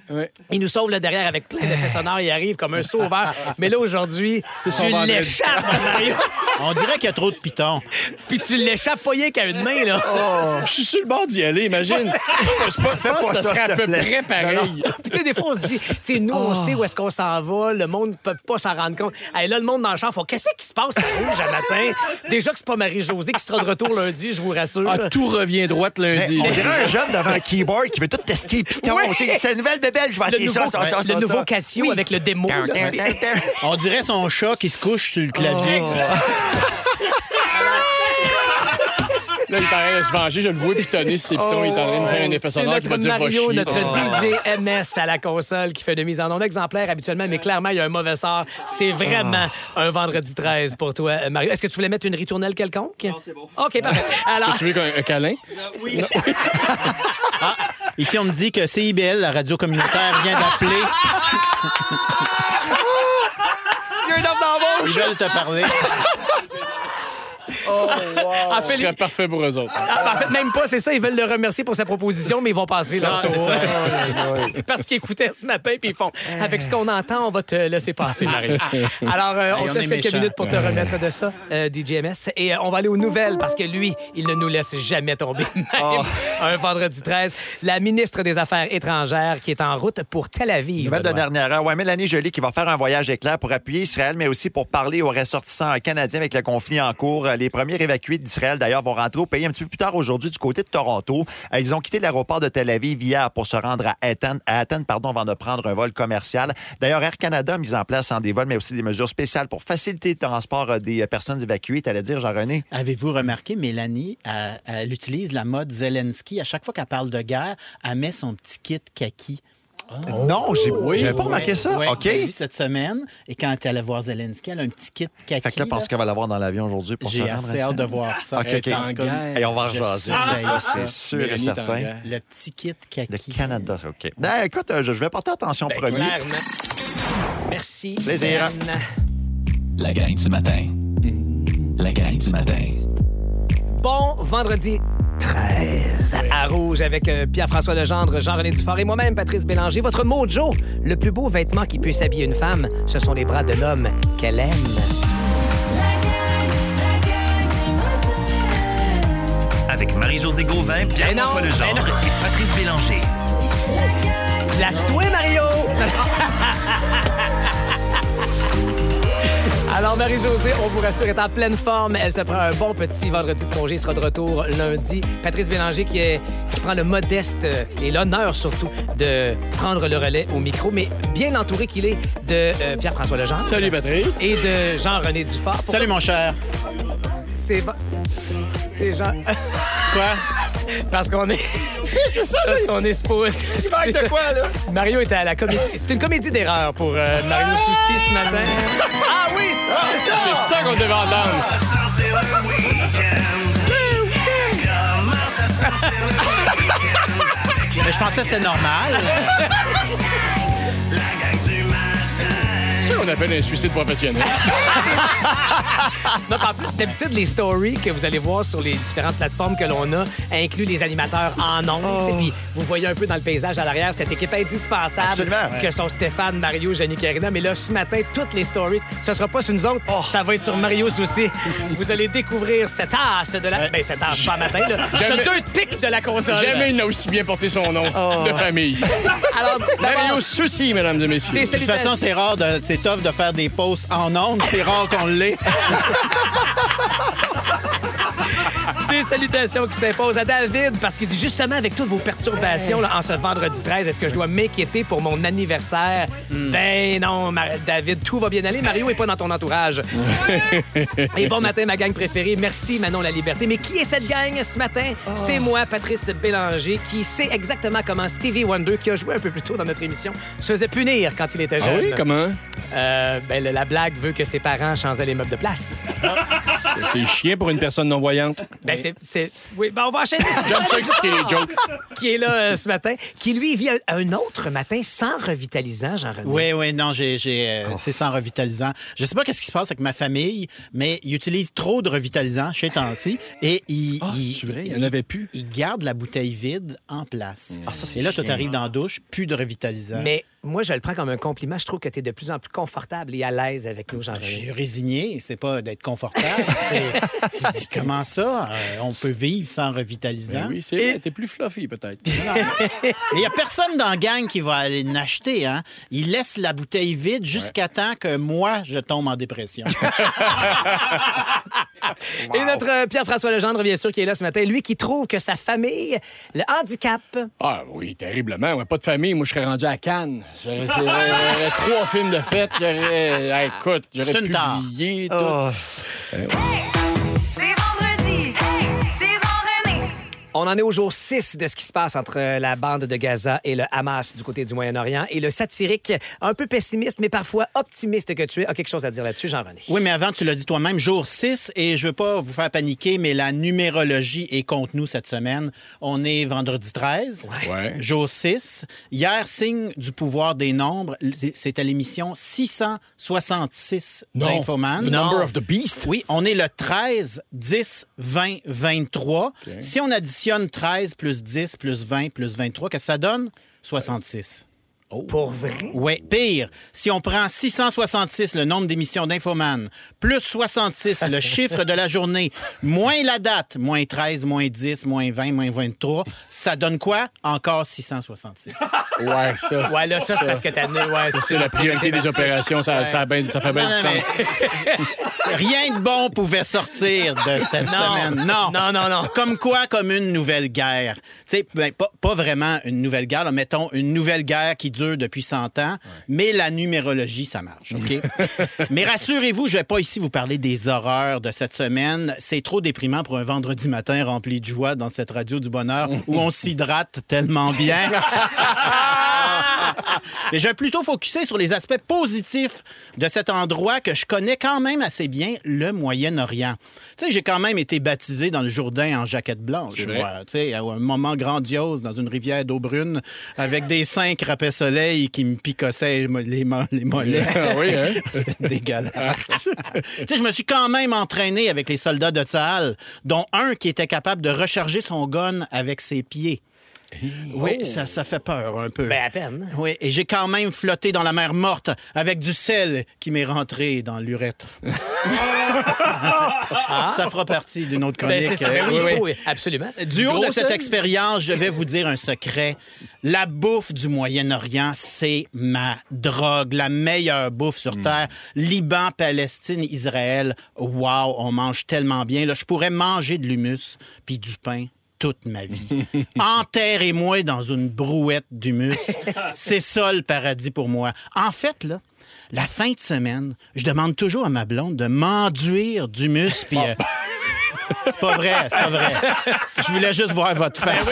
Il nous sauve le derrière avec plein d'effets sonores. Il arrive comme un sauveur. Mais là, aujourd'hui, tu l'échappes, Mario. On dirait qu'il y a trop de pitons. Puis tu l'échappes pas rien qu'à une main, là. Je suis sur le bord d'y aller, imagine. C'est pas, je pense que ça serait à peu plaît. Près pareil. Puis tu sais, des fois, on se dit, tu sais, nous, on Oh. sait où est-ce qu'on s'en va, le monde ne peut pas s'en rendre compte. Hey, là, le monde dans le champ, faut qu'est-ce qui se passe à rouge à matin? Déjà que c'est pas Marie-Josée qui sera de retour lundi, je vous rassure. Ah, tout revient droite lundi. On dirait un jeune devant un keyboard qui veut tout tester les pitons. Oui. C'est une nouvelle bébelle, je vais le essayer nouveau, ça, ça, ça, le nouveau ça. Casio Oui. avec le démo. là. On dirait son chat qui se couche sur le clavier. Là, il est en train de se venger. Je le vois pitonner ses pitons. Il est en train de faire un effet sonore qui va dire va Mario, chier. notre Oh. DJ MS à la console qui fait une mise en onde exemplaire habituellement, mais clairement, il y a un mauvais sort. C'est vraiment Ah. un vendredi 13 pour toi, euh, Mario. Est-ce que tu voulais mettre une ritournelle quelconque? Non, c'est bon. OK, parfait. Alors, Tu veux qu'un un câlin? oui. Ici, on me dit que CIBL, la radio communautaire, vient d'appeler. Il y a un homme dans Ils veulent te parler. En Ce fait, serait parfait pour eux autres. Ah, en fait, même pas, c'est ça. Ils veulent le remercier pour sa proposition, mais ils vont passer leur Ah, c'est tour. ça. Parce qu'ils écoutaient ce matin, puis ils font Avec ce qu'on entend, on va te laisser passer, Marie. Alors, euh, on te laisse quelques minutes pour te remettre de ça, euh, DJMS. Et euh, on va aller aux nouvelles, parce que lui, il ne nous laisse jamais tomber, même un vendredi 13. La ministre des Affaires étrangères qui est en route pour Tel Aviv. Nouvelle de dernière heure. Ouais, Mélanie Joly qui va faire un voyage éclair pour appuyer Israël, mais aussi pour parler aux ressortissants canadiens avec le conflit en cours. Les premiers évacués d'Israël, d'ailleurs, vont rentrer au pays un petit peu plus tard aujourd'hui du côté de Toronto. Euh, Ils ont quitté l'aéroport de Tel Aviv hier pour se rendre à Athènes, Athènes pardon, avant de prendre un vol commercial. D'ailleurs, Air Canada a mis en place en des vols, mais aussi des mesures spéciales pour faciliter le transport euh, des euh, personnes évacuées. T'allais dire, Jean-René? Avez-vous remarqué, Mélanie, elle, elle utilise la mode Zelensky. À chaque fois qu'elle parle de guerre, elle met son petit kit kaki. Non, j'ai j'avais pas remarqué ça. OK. j'ai vu cette semaine. Et quand elle est allée voir Zelensky, elle a un petit kit kaki. Fait que là, pense qu'elle va l'avoir dans l'avion aujourd'hui pour se J'ai assez hâte de voir ça. OK, OK. guerre. Et on va en Je jaser. surveille Ah, ça. C'est sûr et Mélanie certain. Le petit kit Le kaki. Canada, OK. Ben, écoute, euh, je je vais porter attention Ben, premier. clairement. Merci. Plaisir. Ben. La gang du matin. La gang du matin. Bon vendredi 13 à Rouge avec euh, Pierre-François Legendre, Jean-René Dufort et moi-même, Patrice Bélanger. Votre mojo, le plus beau vêtement qui puisse habiller une femme, ce sont les bras de l'homme qu'elle aime. Avec Marie-Josée Gauvin, Pierre-François Legendre et Patrice Bélanger. Place-toi, Mario! Alors, Marie-Josée, on vous rassure, est en pleine forme. Elle se prend un bon petit vendredi de congé. sera de retour lundi. Patrice Bélanger qui, est, qui prend le modeste et l'honneur surtout de prendre le relais au micro, mais bien entouré qu'il est de euh, Pierre-François Legendre. Salut, Patrice. Et de Jean-René Dufort. Pourquoi- Salut, mon cher. C'est... C'est Jean... Quoi? Parce qu'on est... C'est ça, Parce qu'on est supposé... De quoi, là? Mario était à la comédie. C'est une comédie d'erreur pour euh, Mario Souci ce matin. Ah oui! C'est ça qu'on devait entendre. Mais je pensais que c'était normal. Qu'on appelle un suicide professionnel. Non, en plus, d'habitude, les stories que vous allez voir sur les différentes plateformes que l'on a incluent les animateurs en ondes. Oh. Puis vous voyez un peu dans le paysage à l'arrière cette équipe indispensable Absolument. que sont Stéphane, Mario, Jenny Carina. Mais là, ce matin, toutes les stories, ce sera pas sur nous autres, Oh. ça va être sur Mario aussi. vous allez découvrir cette as de la... Ben, cette as, pas matin, là. Ce Jamais- deux pics de la console. Jamais il n'a aussi bien porté son nom Oh. de famille. Alors, Mario Souci, mesdames et messieurs. De toute façon, c'est rare, de- c'est de faire des posts en ondes. C'est rare qu'on l'ait. Des salutations qui s'imposent à David parce qu'il dit justement avec toutes vos perturbations là, en ce vendredi 13, est-ce que je dois m'inquiéter pour mon anniversaire? Ben non, Mar- David, tout va bien aller. Mario est pas dans ton entourage. Et bon matin, ma gang préférée. Merci, Manon La Liberté. Mais qui est cette gang ce matin? C'est moi, Patrice Bélanger, qui sait exactement comment Stevie Wonder, qui a joué un peu plus tôt dans notre émission, se faisait punir quand il était Ah jeune. oui, comment? Euh, ben, le- la blague veut que ses parents changeaient les meubles de place. C'est chiant pour une personne non-voyante. Ben, c'est, c'est- Oui, ben, on va enchaîner. J'aime ça expliquer les jokes. qui est là euh, ce matin, qui lui vit un, autre matin sans revitalisant, Jean-René. Oui, oui, non, j'ai, j'ai, euh, c'est sans revitalisant. Je sais pas qu'est-ce qui se passe avec ma famille, mais ils utilisent trop de revitalisant chez temps-ci et ils, ils, c'est vrai, il y en avait plus. Ils gardent la bouteille vide en place. Ah, ça, c'est et là, toi, chiant. t'arrives dans la douche, plus de revitalisant. Mais Moi, je le prends comme un compliment. Je trouve que tu es de plus en plus confortable et à l'aise avec nous, Je Jean-René. suis résigné, c'est pas d'être confortable. c'est- je dis, comment ça? euh, on peut vivre sans revitalisant. Ben oui, c'est vrai, t'es plus fluffy peut-être. Mais il n'y a personne dans la gang qui va aller l'acheter. Hein? Il laisse la bouteille vide jusqu'à temps que moi, je tombe en dépression. Et notre euh, Pierre-François Legendre, bien sûr, qui est là ce matin, lui qui trouve que sa famille, le handicap. Ah oui, terriblement. Ouais, pas de famille. Moi, je serais rendu à Cannes. J'aurais trois films de fête. J'aurais. ah, écoute, j'aurais publié tout. Oh. Vendredi. On en est au jour 6 de ce qui se passe entre la bande de Gaza et le Hamas du côté du Moyen-Orient. Et le satirique, un peu pessimiste, mais parfois optimiste que tu es, a quelque chose à dire là-dessus, Jean-René. Oui, mais avant, tu l'as dit toi-même, jour 6, et je veux pas vous faire paniquer, mais la numérologie est contre nous cette semaine. On est vendredi 13, Ouais. jour 6. Hier, signe du pouvoir des nombres, c'est- c'était l'émission 666 Non. d'Infoman. The number of the beast. Oui, on est le 13, 10, 20, 23. Si on additionne 13 plus 10 plus 20 plus 23, qu'est-ce que ça donne? 66. Pour vrai? Oui, pire. Si on prend 666, le nombre d'émissions d'Infoman, plus 66, le chiffre de la journée, moins la date, moins 13, moins 10, moins 20, moins 23, ça donne quoi? Encore 666. Ouais, ça. Ouais, là, ça, c'est parce que t'as... Ouais, C'est la priorité des opérations. Ça, ça, ben- fait bien du sens. Rien de bon pouvait sortir de cette Non. semaine. Non. Non, non, non. Comme quoi, comme une nouvelle guerre. Tu sais, ben, pas, pas vraiment une nouvelle guerre, là, mettons une nouvelle guerre qui dure depuis 100 ans, mais la numérologie, ça marche, OK? mais rassurez-vous, je vais pas ici vous parler des horreurs de cette semaine. C'est trop déprimant pour un vendredi matin rempli de joie dans cette radio du bonheur où on s'hydrate tellement bien. Mais je vais plutôt focuser sur les aspects positifs de cet endroit que je connais quand même assez bien, le Moyen-Orient. Tu sais, j'ai quand même été baptisé dans le Jourdain en jaquette blanche. Moi. Tu sais, à un moment grandiose dans une rivière d'eau brune avec des cinq rapets soleil qui me picossaient les, mo- les mo- les mollets. Ah oui, hein? C'était dégueulasse. tu sais, je me suis quand même entraîné avec les soldats de Tsahal, dont un qui était capable de recharger son gun avec ses pieds. Oui, ça, ça fait peur un peu. Ben, à peine. Oui, et j'ai quand même flotté dans la mer morte avec du sel qui m'est rentré dans l'urètre. Ça fera partie d'une autre Ben, chronique. Ben oui, Euh, oui, oui. oui, absolument. Du haut de cette sel. expérience, je vais vous dire un secret. La bouffe du Moyen-Orient, c'est ma drogue, la meilleure bouffe sur Terre. Liban, Palestine, Israël, wow, on mange tellement bien. Là, je pourrais manger de l'humus puis du pain toute ma vie. Enterrez-moi dans une brouette d'humus. C'est ça le paradis pour moi. En fait, là, la fin de semaine, je demande toujours à ma blonde de m'enduire d'humus puis... euh, c'est pas vrai, c'est pas vrai. Je voulais juste voir votre face.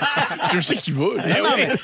Je sais qui va. Ben.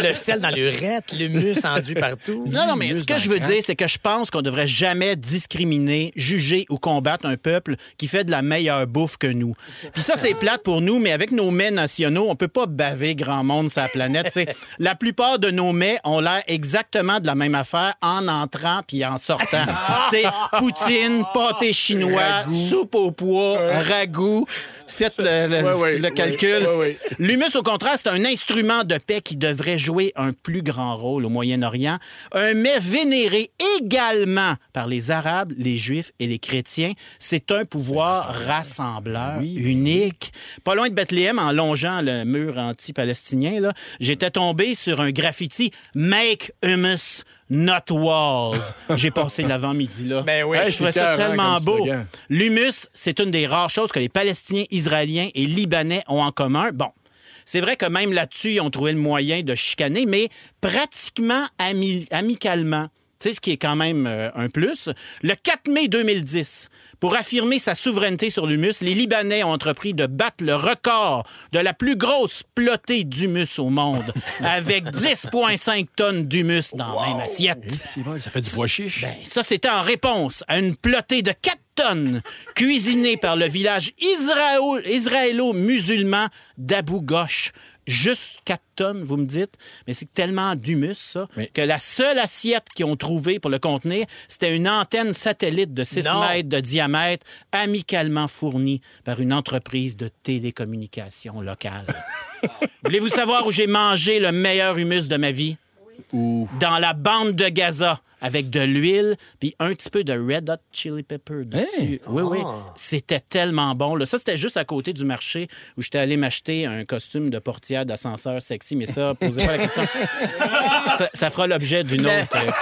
Le sel dans l'urette, le mus enduit partout. Non, non, mais ce que je veux dire, c'est que je pense qu'on devrait jamais discriminer, juger ou combattre un peuple qui fait de la meilleure bouffe que nous. Puis ça, c'est plate pour nous, mais avec nos mets nationaux, on peut pas baver grand monde sur la planète. tu sais. La plupart de nos mets ont l'air exactement de la même affaire en entrant puis en sortant. Tu sais, poutine, pâté chinois, soupe au pois, ragoût. goo. Faites le, le- Ouais, ouais, le calcul. ouais. L'humus, au contraire, c'est un instrument de paix qui devrait jouer un plus grand rôle au Moyen-Orient. Un mets vénéré également par les Arabes, les Juifs et les chrétiens. C'est un pouvoir rassembleur unique. Pas loin de Bethléem, en longeant le mur anti-palestinien, j'étais tombé sur un graffiti « Make hummus, not walls ». J'ai passé l'avant-midi là. Ben oui. Ouais, Je trouvais ça tellement beau. L'humus, c'est une des rares choses que les Palestiniens, Israéliens et Libanais ont en commun. Bon, c'est vrai que même là-dessus, ils ont trouvé le moyen de chicaner, mais pratiquement ami- amicalement. Tu sais, ce qui est quand même euh, un plus. Le 4 mai 2010, pour affirmer sa souveraineté sur l'humus, les Libanais ont entrepris de battre le record de la plus grosse plotée d'humus au monde, avec 10,5 tonnes d'humus dans la même assiette. Bon, ça fait du bois chiche. Ben, ça, c'était en réponse à une plotée de 4 tonnes cuisinée par le village israélo- israélo-musulman d'Abu Ghosh. Juste 4 tonnes, vous me dites. Mais c'est tellement d'humus, ça, que la seule assiette qu'ils ont trouvée pour le contenir, c'était une antenne satellite de 6 Non. mètres de diamètre, amicalement fournie par une entreprise de télécommunications locale. Voulez-vous savoir où j'ai mangé le meilleur humus de ma vie? dans la bande de Gaza avec de l'huile puis un petit peu de Red Hot Chili Pepper dessus. Oui, oui. C'était tellement bon. Là. Ça, c'était juste à côté du marché où j'étais allé m'acheter un costume de portière d'ascenseur sexy. Mais ça, posez pas la question. ça, ça fera l'objet d'une autre euh,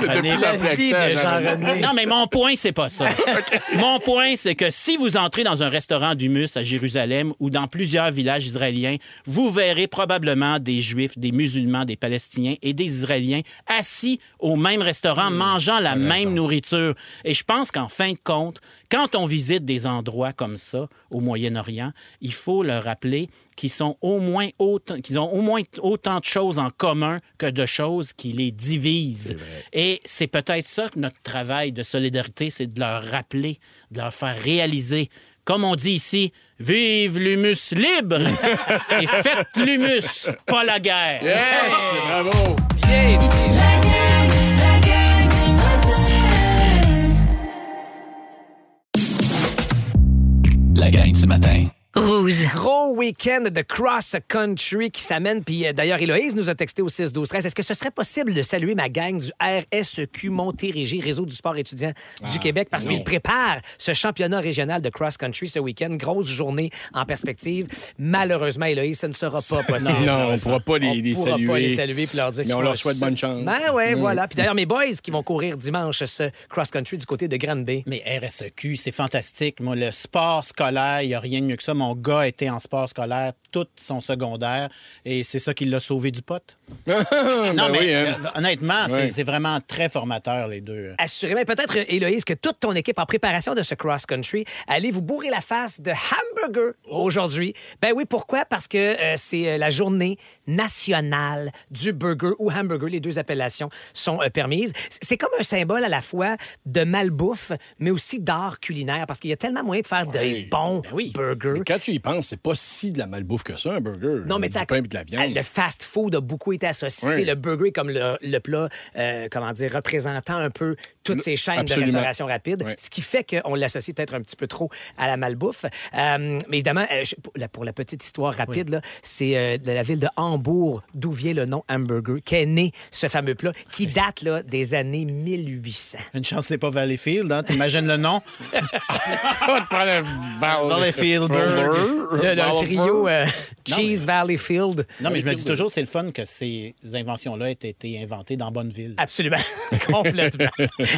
chronique. Non, mais mon point, c'est pas ça. Mon point, c'est que si vous entrez dans un restaurant d'humus à Jérusalem ou dans plusieurs villages israéliens, vous verrez probablement des Juifs, des musulmans, des Palestiniens et des Israéliens assis au même restaurant, mangeant la même nourriture. Et je pense qu'en fin de compte, quand on visite des endroits comme ça au Moyen-Orient, il faut leur rappeler qu'ils sont au moins autant, qu'ils ont au moins autant de choses en commun que de choses qui les divisent. Et c'est peut-être ça que notre travail de solidarité, c'est de leur rappeler, de leur faire réaliser. Comme on dit ici, vive l'humus libre et faites l'humus, pas la guerre. Yes! Bravo! Bien dit. La gang du matin. Rouge. Gros week-end de cross-country qui s'amène. Puis euh, d'ailleurs, Héloïse nous a texté au 6 12 13 Est-ce que ce serait possible de saluer ma gang du RSEQ Montérégie, Réseau du sport étudiant du Québec, parce qu'ils préparent ce championnat régional de cross-country ce week-end? Grosse journée en perspective. Malheureusement, Héloïse, ce ne sera pas possible. Non, on ne pourra pas les, les On pourra saluer. pas les saluer puis leur dire Mais on leur souhaite bonne chance. Ben ouais, Mm. voilà. Puis d'ailleurs, mes boys qui vont courir dimanche ce cross-country du côté de Granby. Mais RSEQ, c'est fantastique. Moi, le sport scolaire, il n'y a rien de mieux que ça. Mon gars était en sport scolaire tout son secondaire et c'est ça qui l'a sauvé du pote. non, Ben mais oui, hein. euh, honnêtement, c'est- vraiment très formateur, les deux. Assurément, peut-être, Héloïse, que toute ton équipe en préparation de ce cross-country, allez vous bourrer la face de hamburger aujourd'hui. Ben oui, pourquoi? Parce que euh, c'est euh, la journée nationale du burger ou hamburger. Les deux appellations sont euh, permises. C'est comme un symbole à la fois de malbouffe, mais aussi d'art culinaire, parce qu'il y a tellement moyen de faire des bons burgers. Mais quand tu y penses, c'est pas si de la malbouffe que ça, un burger. Non, mais du tu sais, pain et de la viande. Le fast-food a beaucoup été associé. Oui. Tu sais, Le burger est comme le, le plat, euh, comment dire, représentant un peu toutes ces chaînes Absolument. de restauration rapide, Oui. ce qui fait qu'on l'associe peut-être un petit peu trop à la malbouffe. Euh, mais évidemment, euh, je- pour, la, pour la petite histoire rapide, c'est euh, de la ville de Hambourg d'où vient le nom hamburger, qu'est né ce fameux plat qui date là, des années 1800. Une chance, c'est pas Valleyfield, hein? T'imagines le nom? Valleyfield Burger. Le, le trio euh, Cheese Valley Field. Non, mais je me dis toujours, c'est le fun que ces inventions-là aient été inventées dans Bonneville. Absolument. Complètement.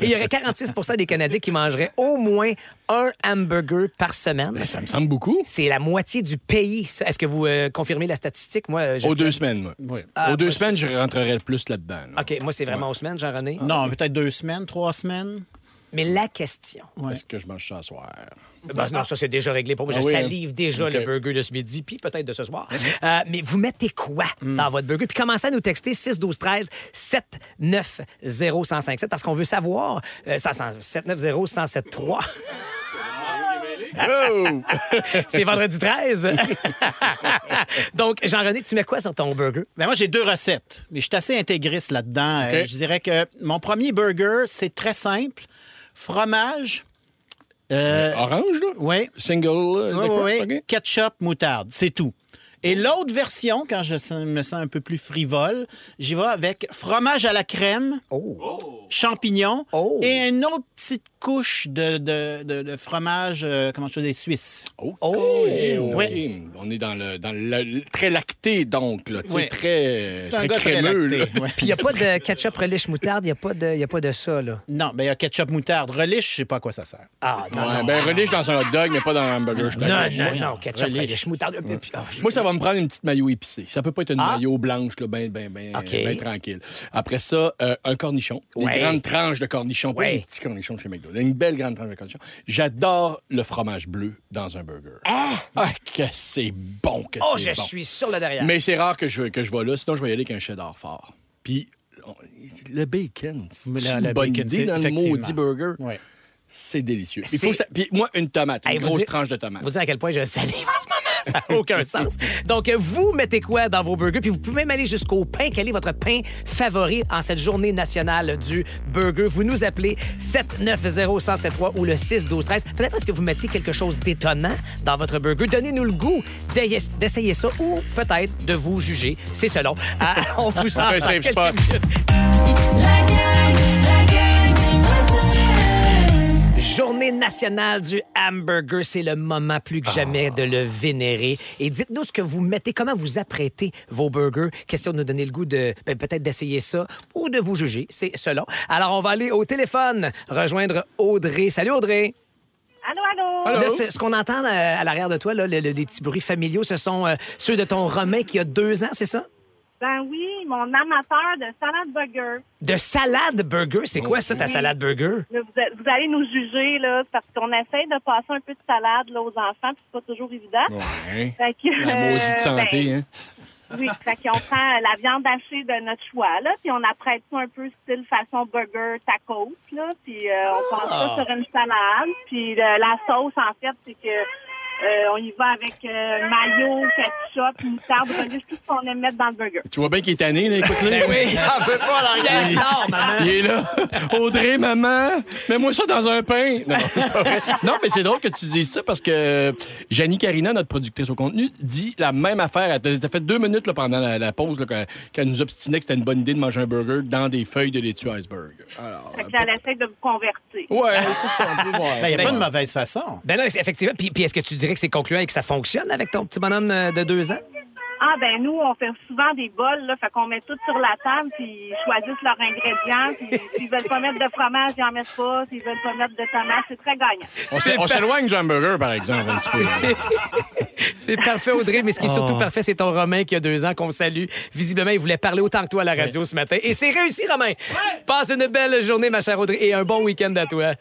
Il y aurait 46% des Canadiens qui mangeraient au moins un hamburger par semaine. Ben, ça me semble beaucoup. C'est la moitié du pays. Est-ce que vous euh, confirmez la statistique? Moi, euh, je- Aux deux semaines, moi. Oui. Ah, Aux deux moi, semaines, je rentrerais le plus là-dedans. là. OK, moi, c'est vraiment aux semaines, Jean-René? Non, peut-être deux semaines, trois semaines. Mais la question... Est-ce que je mange ça soir? Ben, non, ça, c'est déjà réglé pour moi. Ah je oui, hein? salive déjà le burger de ce midi, puis peut-être de ce soir. Euh, mais vous mettez quoi dans votre burger? Puis commencez à nous texter 6 12 13 790 1057 parce qu'on veut savoir... Euh, 790 1073. Oh! C'est vendredi 13. Donc, Jean-René, tu mets quoi sur ton burger? Ben moi, j'ai deux recettes, mais je suis assez intégriste là-dedans. Euh, je dirais que mon premier burger, c'est très simple. Fromage. Euh, Orange, là? oui. Single. euh, Oui, liqueur? oui, oui. OK. Ketchup, moutarde, c'est tout. Et l'autre version, quand je me sens un peu plus frivole, j'y vais avec fromage à la crème, champignons Oh. et une autre petite couche de, de- de- de fromage, euh, comment je dis, suisse. Oh, Oh! OK. Oui. On est dans le, dans le, très lacté, donc. Là, Oui. très, très très crémeux. lacté, ouais. Puis il n'y a pas de ketchup relish moutarde, il n'y a, pas de- y a pas de ça, là. Non, ben il y a ketchup, moutarde. Relish, je sais pas à quoi ça sert. Ah, non, Ouais, non. ben, relish dans un hot dog, mais pas dans un hamburger. Non, non, non, ketchup Relish. relish moutarde. puis- ah, je- Moi, ça va me prendre une petite maillot épicée. Ça peut pas être une Ah. maillot blanche, là, ben, ben, ben, OK. ben tranquille. Après ça, euh, un cornichon. Ouais. Des grandes tranches de cornichon, pas Ouais. des petits cornichons de chez McDo. Une belle grande tranche de cornichon. J'adore le fromage bleu dans un burger. Ah, que c'est bon que Oh, c'est je bon. suis sur le derrière. Mais c'est rare que je, que je vais là, sinon je vais y aller avec un cheddar fort. Puis, on- le bacon, c'est Mais une le bonne bacon, idée c'est- dans le effectivement. maudit burger. Ouais. C'est délicieux. Il faut que ça- Puis moi, une tomate, une Hey, grosse tranche de tomate. Vous dire à quel point je salive en ce moment, ça n'a aucun sens. Donc, vous mettez quoi dans vos burgers? Puis vous pouvez même aller jusqu'au pain. Quel est votre pain favori en cette journée nationale du burger? Vous nous appelez 790-1073 ou le 612-13. Peut-être est-ce que vous mettez quelque chose d'étonnant dans votre burger? Donnez-nous le goût d'essayer ça ou peut-être de vous juger. C'est selon. Ah, on vous en quelques minutes. Journée nationale du hamburger, c'est le moment plus que jamais de le vénérer. Et dites-nous ce que vous mettez, comment vous apprêtez vos burgers. Question de nous donner le goût de ben, peut-être d'essayer ça ou de vous juger, c'est selon. Alors on va aller au téléphone rejoindre Audrey. Salut Audrey. Allô, allô? Là, ce, ce qu'on entend euh, à l'arrière de toi, là, le- le- les petits bruits familiaux, ce sont euh, ceux de ton Romain qui a deux ans, c'est ça? Ben oui, mon amateur de salade burger. De salade burger, c'est quoi ça ta salade burger? Là, vous, a- vous allez nous juger, là, parce qu'on essaie de passer un peu de salade là, aux enfants, puis c'est pas toujours évident. Ouais. Fait que, La maudite euh, santé, ben, hein? Oui, fait qu'on prend la viande hachée de notre choix, là, puis on apprête ça un peu style façon burger tacos, là, puis euh, on passe Ah. ça sur une salade, puis euh, la sauce, en fait, c'est que euh, on y va avec euh, mayo, ketchup, moutarde, relish, tout ce qu'on aime mettre dans le burger. Tu vois bien qu'il est tanné, là, écoute-le. Ben oui. Ah, fais pas la Il Il- est tard, maman. Il est là. Audrey, maman, mets-moi ça dans un pain. Non. Non, mais c'est drôle que tu dises ça parce que Janie Carina, notre productrice au contenu, dit la même affaire. Elle t'a fait deux minutes là, pendant la, la pause là, quand- qu'elle nous obstinait que c'était une bonne idée de manger un burger dans des feuilles de laitue iceberg. Alors, Fait que elle essaie de vous convertir. ouais, c'est ça. Ben, il n'y a Ben- pas de mauvaise façon. Ben non, c'est- effectivement. Puis, puis est-ce que tu dirais que c'est concluant et que ça fonctionne avec ton petit bonhomme euh, de deux ans? Ah, ben nous, on fait souvent des bols, là, fait qu'on met tout sur la table, puis ils choisissent leurs ingrédients, puis s'ils veulent pas mettre de fromage, ils en mettent pas, s'ils veulent pas mettre de tomates, c'est très gagnant. On s'é- on s'éloigne du hamburger, par exemple, un petit peu. C'est parfait, Audrey, mais ce qui est surtout Oh. parfait, c'est ton Romain qui a deux ans qu'on salue. Visiblement, il voulait parler autant que toi à la radio ce matin. Et c'est réussi, Romain! Passe une belle journée, ma chère Audrey, et un bon week-end à toi.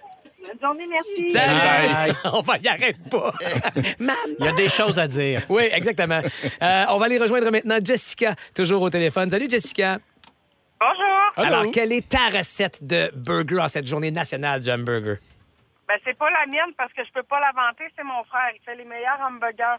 Bonne journée, merci. Salut! Bye. On va y arrêter pas. Maman! Il y a des choses à dire. Oui, exactement. Euh, on va aller rejoindre maintenant Jessica, toujours au téléphone. Salut, Jessica. Bonjour. Alors, quelle est ta recette de burger en cette journée nationale du hamburger? Ben, c'est pas la mienne parce que je peux pas la vanter, c'est mon frère. Il fait les meilleurs hamburgers.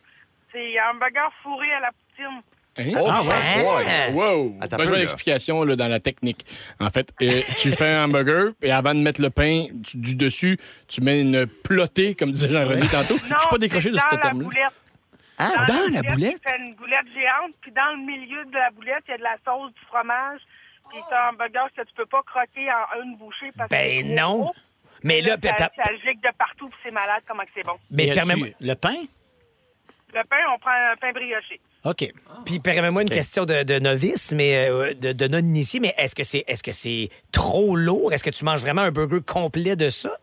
C'est un hamburger fourré à la poutine. Hein? Oh, Ah ouais. Wow! Attends là. l'explication là, dans la technique. En fait, euh, tu fais un hamburger et avant de mettre le pain tu- du dessus, tu mets une plottée, comme disait Jean-René tantôt. Je suis pas décroché de ce dans la terme-là. boulette. Ah, dans la boulette? Tu fais une boulette géante, puis dans le milieu de la boulette, il y a de la sauce, du fromage, puis c'est un hamburger que tu peux pas croquer en une bouchée parce que c'est Ben non. gros. Mais là, ça, pa- pa- ça gicle de partout, puis c'est malade, comment que c'est bon. mais permets-moi Le pain? Le pain, on prend un pain brioché. OK. puis permets-moi une question de, de novice, mais euh, de, de non-initié, mais est-ce que c'est est-ce que c'est trop lourd? Est-ce que tu manges vraiment un burger complet de ça?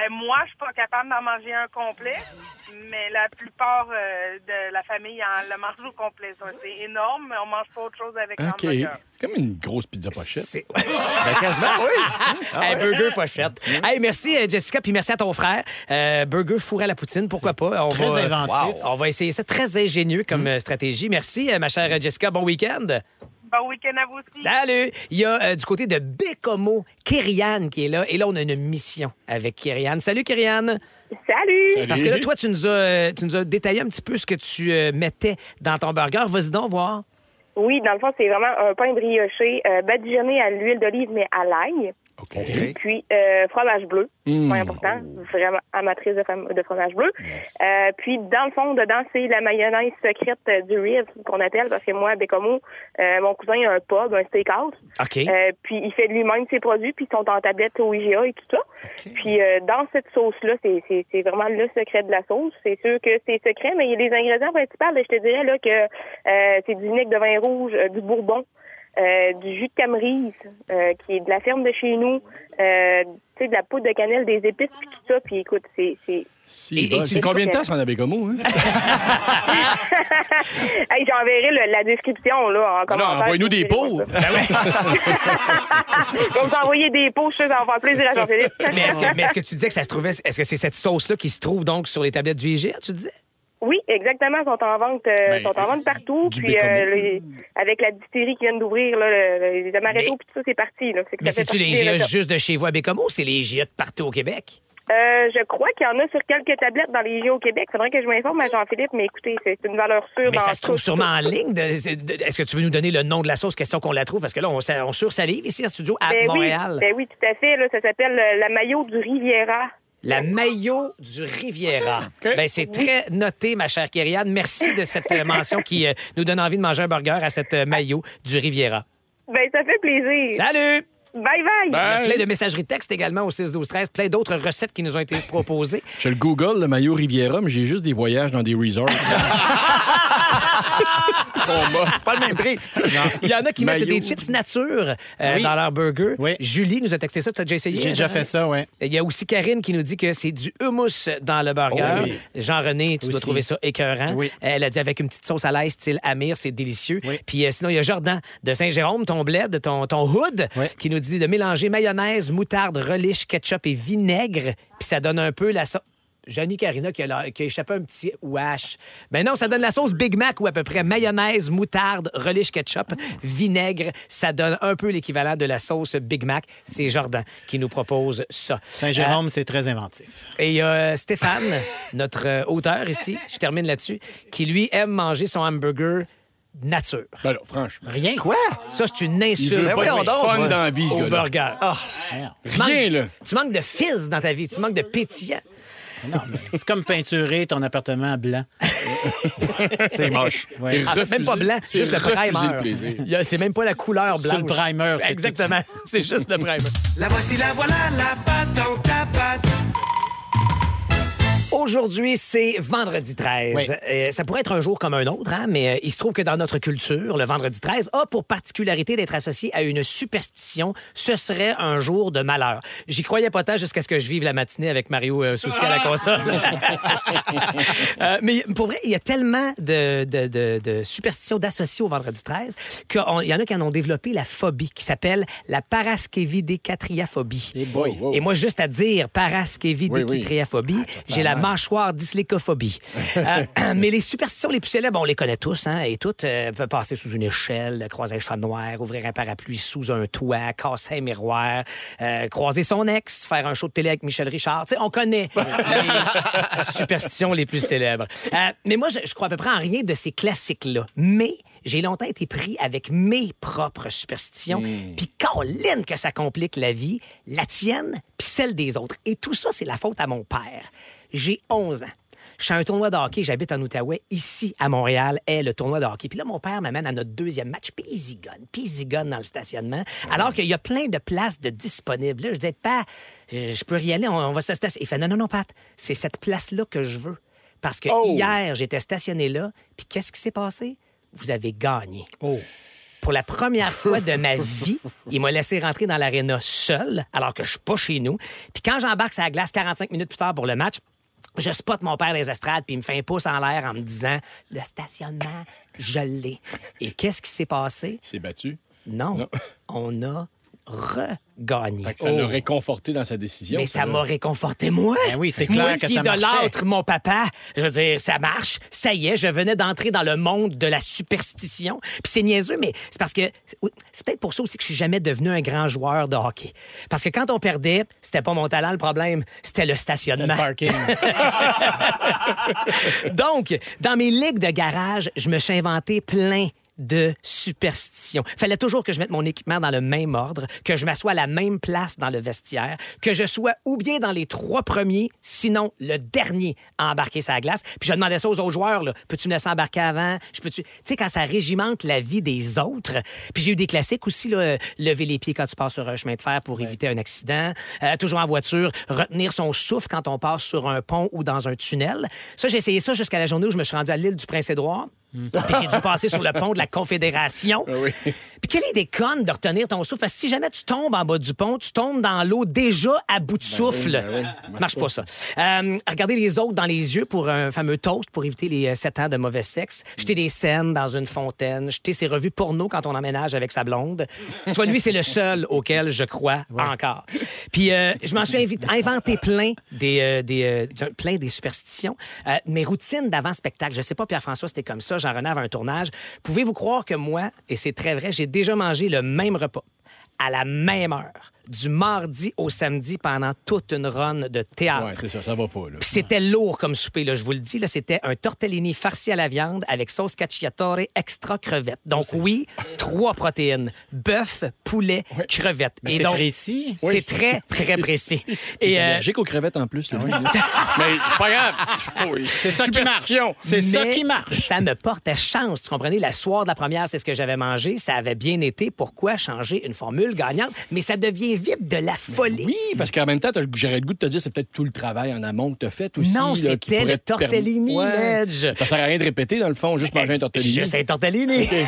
Ben, moi, je suis pas capable d'en manger un complet, mais la plupart euh, de la famille en le mange au complet. ça. C'est énorme, mais on mange pas autre chose avec OK. l'hamburger. C'est comme une grosse pizza pochette. C'est Ben, quasiment, oui. Ah ouais. burger pochette. Hey, merci euh, Jessica, puis merci à ton frère. Euh, burger fourré à la poutine, pourquoi pas? On Très va, inventif. On va essayer ça. Très ingénieux comme euh, stratégie. Merci, euh, ma chère Jessica. Bon week-end. Bon week-end à vous aussi. Salut! Il y a euh, du côté de Bécomo, Kyriane qui est là. Et là, on a une mission avec Kyriane. Salut, Kyriane! Salut! Salut. Parce que là, toi, tu nous as, euh, tu nous as détaillé un petit peu ce que tu euh, mettais dans ton burger. Vas-y donc voir. Oui, dans le fond, c'est vraiment un pain brioché euh, badigeonné à l'huile d'olive, mais à l'ail. OK. Puis euh, fromage bleu, Mm. point important, vraiment amatrice de, from- de fromage bleu. Euh, puis dans le fond, dedans, c'est la mayonnaise secrète euh, du Riv qu'on appelle, parce que moi, à Bécomo, euh, mon cousin a un pub, un steakhouse. OK. Euh, puis il fait lui-même ses produits, puis ils sont en tablette au IGA et tout ça. Puis euh, dans cette sauce-là, c'est, c'est, c'est vraiment le secret de la sauce. C'est sûr que c'est secret, mais il y a les ingrédients principaux. Je te dirais là que euh, c'est du vinaigre de vin rouge, euh, du bourbon, euh, du jus de camerise, euh, qui est de la ferme de chez nous, euh, tu sais, de la poudre de cannelle, des épices, puis tout ça. Puis écoute, c'est... c'est... Si, Et- et bah, c'est combien de temps ça en avait comme mot? Hein? hey, j'enverrai le- la description là en Ah non, envoie-nous des pots. Je vais vous envoyer des pots, je sais, ça va faire plaisir à Jean-Philippe. Mais est-ce que, mais est-ce que tu disais que ça se trouvait. Est-ce que c'est cette sauce-là qui se trouve donc sur les tablettes du IGA, tu disais? Oui, exactement. Ils sont en vente, euh, Ben, sont en vente partout. Puis euh, les- avec la distillerie qui vient d'ouvrir, les amaretto, puis tout ça, c'est parti. Là. C'est que Mais c'est-tu les recettes. juste de chez vous à Bécomo ou c'est les de partout au Québec? Euh, je crois qu'il y en a sur quelques tablettes dans les GA au Québec. Faudrait que je m'informe à Jean-Philippe, mais écoutez, c'est une valeur sûre Mais dans ça se trouve tout. sûrement en ligne. de- de- Est-ce que tu veux nous donner le nom de la sauce, question qu'on la trouve? Parce que là, on, on sursalive ici en studio à Ben oui, Montréal. ben oui, tout à fait. Là, ça s'appelle euh, la maillot du Riviera. La maillot du Riviera. Ben, c'est très noté, ma chère Kyriane. Merci de cette euh, mention qui euh, nous donne envie de manger un burger à cette euh, maillot du Riviera. Ben, ça fait plaisir. Salut! Bye bye! Il y a plein de messageries textes également au 6 12 13 plein d'autres recettes qui nous ont été proposées. Je le Google, le maillot Riviera, mais j'ai juste des voyages dans des resorts. C'est pas le même prix. Il y en a qui mettent des chips nature euh, Oui. dans leur burger. Julie nous a texté ça. Tu as déjà essayé? J'ai déjà Jean? fait ça, ouais. Il y a aussi Karine qui nous dit que c'est du hummus dans le burger. Oh oui. Jean-René, tu dois Aussi. trouver ça écœurant. Oui. Elle a dit avec une petite sauce à l'ail style Amir, c'est délicieux. Puis euh, sinon, il y a Jordan de Saint-Jérôme, ton bled, ton, ton hood, qui nous dit de mélanger mayonnaise, moutarde, relish, ketchup et vinaigre. Puis ça donne un peu la sauce. Johnny Carina qui a, qui a échappé un petit wash. Mais non, ça donne la sauce Big Mac ou à peu près mayonnaise, moutarde, relish ketchup, vinaigre. Ça donne un peu l'équivalent de la sauce Big Mac. C'est Jordan qui nous propose ça. Saint-Jérôme, c'est très inventif. Et il y a euh, Stéphane, notre euh, auteur ici, je termine là-dessus, qui lui aime manger son hamburger nature. Ben là, franchement. Rien. Quoi? Ça, c'est une Il insulte. veut pas voyons être donc, fun dans la vie, ce au gars-là. burger. Ah, Tu manques, Rien, là. tu manques de fizz dans ta vie, tu manques de pétillant. Non, mais c'est comme peinturer ton appartement blanc. c'est moche. Ouais. En fait, même pas blanc, c'est juste le primer. le C'est même pas la couleur blanche. le primer, c'est Exactement. C'est juste le primer. La voici, la voilà, la à patte. Aujourd'hui, c'est vendredi 13. Oui. Euh, ça pourrait être un jour comme un autre, hein, mais euh, il se trouve que dans notre culture, le vendredi 13 a pour particularité d'être associé à une superstition. Ce serait un jour de malheur. J'y croyais pas tant jusqu'à ce que je vive la matinée avec Mario euh, Souci à la console. Euh, mais pour vrai, il y a tellement de, de, de, de superstitions d'associer au vendredi 13 qu'il y en a qui en ont développé la phobie qui s'appelle la paraskevidécatriaphobie. Et boy. Oh. Et moi, juste à dire paraskevidécatriaphobie, j'ai la mâchoire dyslécophobie. Euh, mais les superstitions les plus célèbres, on les connaît tous, hein, et toutes euh, passer sous une échelle, croiser un chat noir, ouvrir un parapluie sous un toit, casser un miroir, euh, croiser son ex, faire un show de télé avec Michel Richard. Tu sais, on connaît les superstitions les plus célèbres. Euh, mais moi, je, je crois à peu près en rien de ces classiques-là. Mais j'ai longtemps été pris avec mes propres superstitions. Puis Caroline que ça complique la vie, la tienne, puis celle des autres. Et tout ça, c'est la faute à mon père. J'ai 11 ans. Je suis à un tournoi de hockey, j'habite en Outaouais, ici à Montréal, est le tournoi de hockey. Puis là, mon père m'amène à notre deuxième match, puis il zigonne, puis il zigonne dans le stationnement, alors qu'il y a plein de places de disponibles. Là, je disais, pas, je peux y aller, on, on va se stationner. Il fait, non, non, non, Pat, c'est cette place-là que je veux. Parce que hier, j'étais stationné là, puis qu'est-ce qui s'est passé? Vous avez gagné. Pour la première fois de ma vie, il m'a laissé rentrer dans l'aréna seul, alors que je suis pas chez nous. Puis quand j'embarque sur la glace 45 minutes plus tard pour le match, je spot mon père les estrades, puis il me fait un pouce en l'air en me disant Le stationnement, je l'ai. Et qu'est-ce qui s'est passé? C'est battu. Non. Non. On a que ça l'a réconforté dans sa décision. Mais ça m'a réconforté, moi. Ben oui, c'est clair moi que qui ça idolâtre mon papa. Je veux dire, ça marche. Ça y est, je venais d'entrer dans le monde de la superstition. Puis c'est niaiseux, mais c'est parce que... C'est peut-être pour ça aussi que je suis jamais devenu un grand joueur de hockey. Parce que quand on perdait, c'était pas mon talent le problème, c'était le stationnement. Le parking. Donc, dans mes ligues de garage, je me suis inventé plein de superstitions. Fallait toujours que je mette mon équipement dans le même ordre, que je m'assoie à la même place dans le vestiaire, que je sois ou bien dans les trois premiers, sinon le dernier à embarquer sa glace. Puis je demandais ça aux autres joueurs, là. Peux-tu me laisser embarquer avant? Je peux-tu... Tu sais, quand ça régimente la vie des autres. Puis j'ai eu des classiques aussi, là. Lever les pieds quand tu passes sur un chemin de fer pour éviter un accident. Euh, toujours en voiture, retenir son souffle quand on passe sur un pont ou dans un tunnel. Ça, j'ai essayé ça jusqu'à la journée où je me suis rendu à l'île du Prince-Édouard. Puis j'ai dû passer sur le pont de la Confédération. Puis quelle idée conne de retenir ton souffle? Parce que si jamais tu tombes en bas du pont, tu tombes dans l'eau déjà à bout de souffle. ben oui. Marche pas ça. Euh, regardez les autres dans les yeux pour un fameux toast pour éviter les 7 ans de mauvais sexe. Jeter des scènes dans une fontaine. Jeter ses revues porno quand on emménage avec sa blonde. Tu vois, lui, c'est le seul auquel je crois encore. Puis euh, je m'en suis inventé plein des, euh, des, euh, plein des superstitions. Euh, mes routines d'avant-spectacle, je sais pas, Pierre-François, c'était comme ça. Jean-René avait un tournage. Pouvez-vous croire que moi, et c'est très vrai, j'ai déjà mangé le même repas à la même heure, du mardi au samedi pendant toute une run de théâtre. Ouais, c'est ça, ça va pas, là. Puis c'était lourd comme souper, là, je vous le dis. Là, c'était un tortellini farci à la viande avec sauce cacciatore extra crevette. Donc oui, trois protéines. Bœuf, poulet, crevette. Mais c'est donc, précis. C'est Oui. très, très précis. Et euh, allergique aux crevettes en plus. là. Mais c'est pas grave. C'est ça qui marche. C'est ça qui marche. Ça me portait chance. Tu comprenez? La soirée de la première, c'est ce que j'avais mangé. Ça avait bien été. Pourquoi changer une formule gagnante? Mais ça devient vite de la folie. Oui, parce qu'en même temps, j'aurais le goût de te dire, c'est peut-être tout le travail en amont que t'as fait aussi. Non, c'était pourrait le te permettre- tortellini, Ouais. Ça sert à rien de répéter, dans le fond, juste manger un tortellini. Juste un tortellini.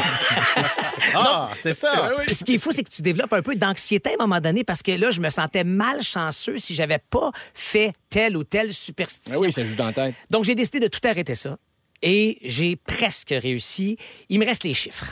Ah, c'est ça. Puis ce qui est fou, c'est que tu développes un peu d'anxiété à un moment donné parce que là, je me sentais malchanceux si j'avais pas fait telle ou telle superstition. Ah oui, ça joue dans la tête. Donc, j'ai décidé de tout arrêter ça et j'ai presque réussi. Il me reste les chiffres.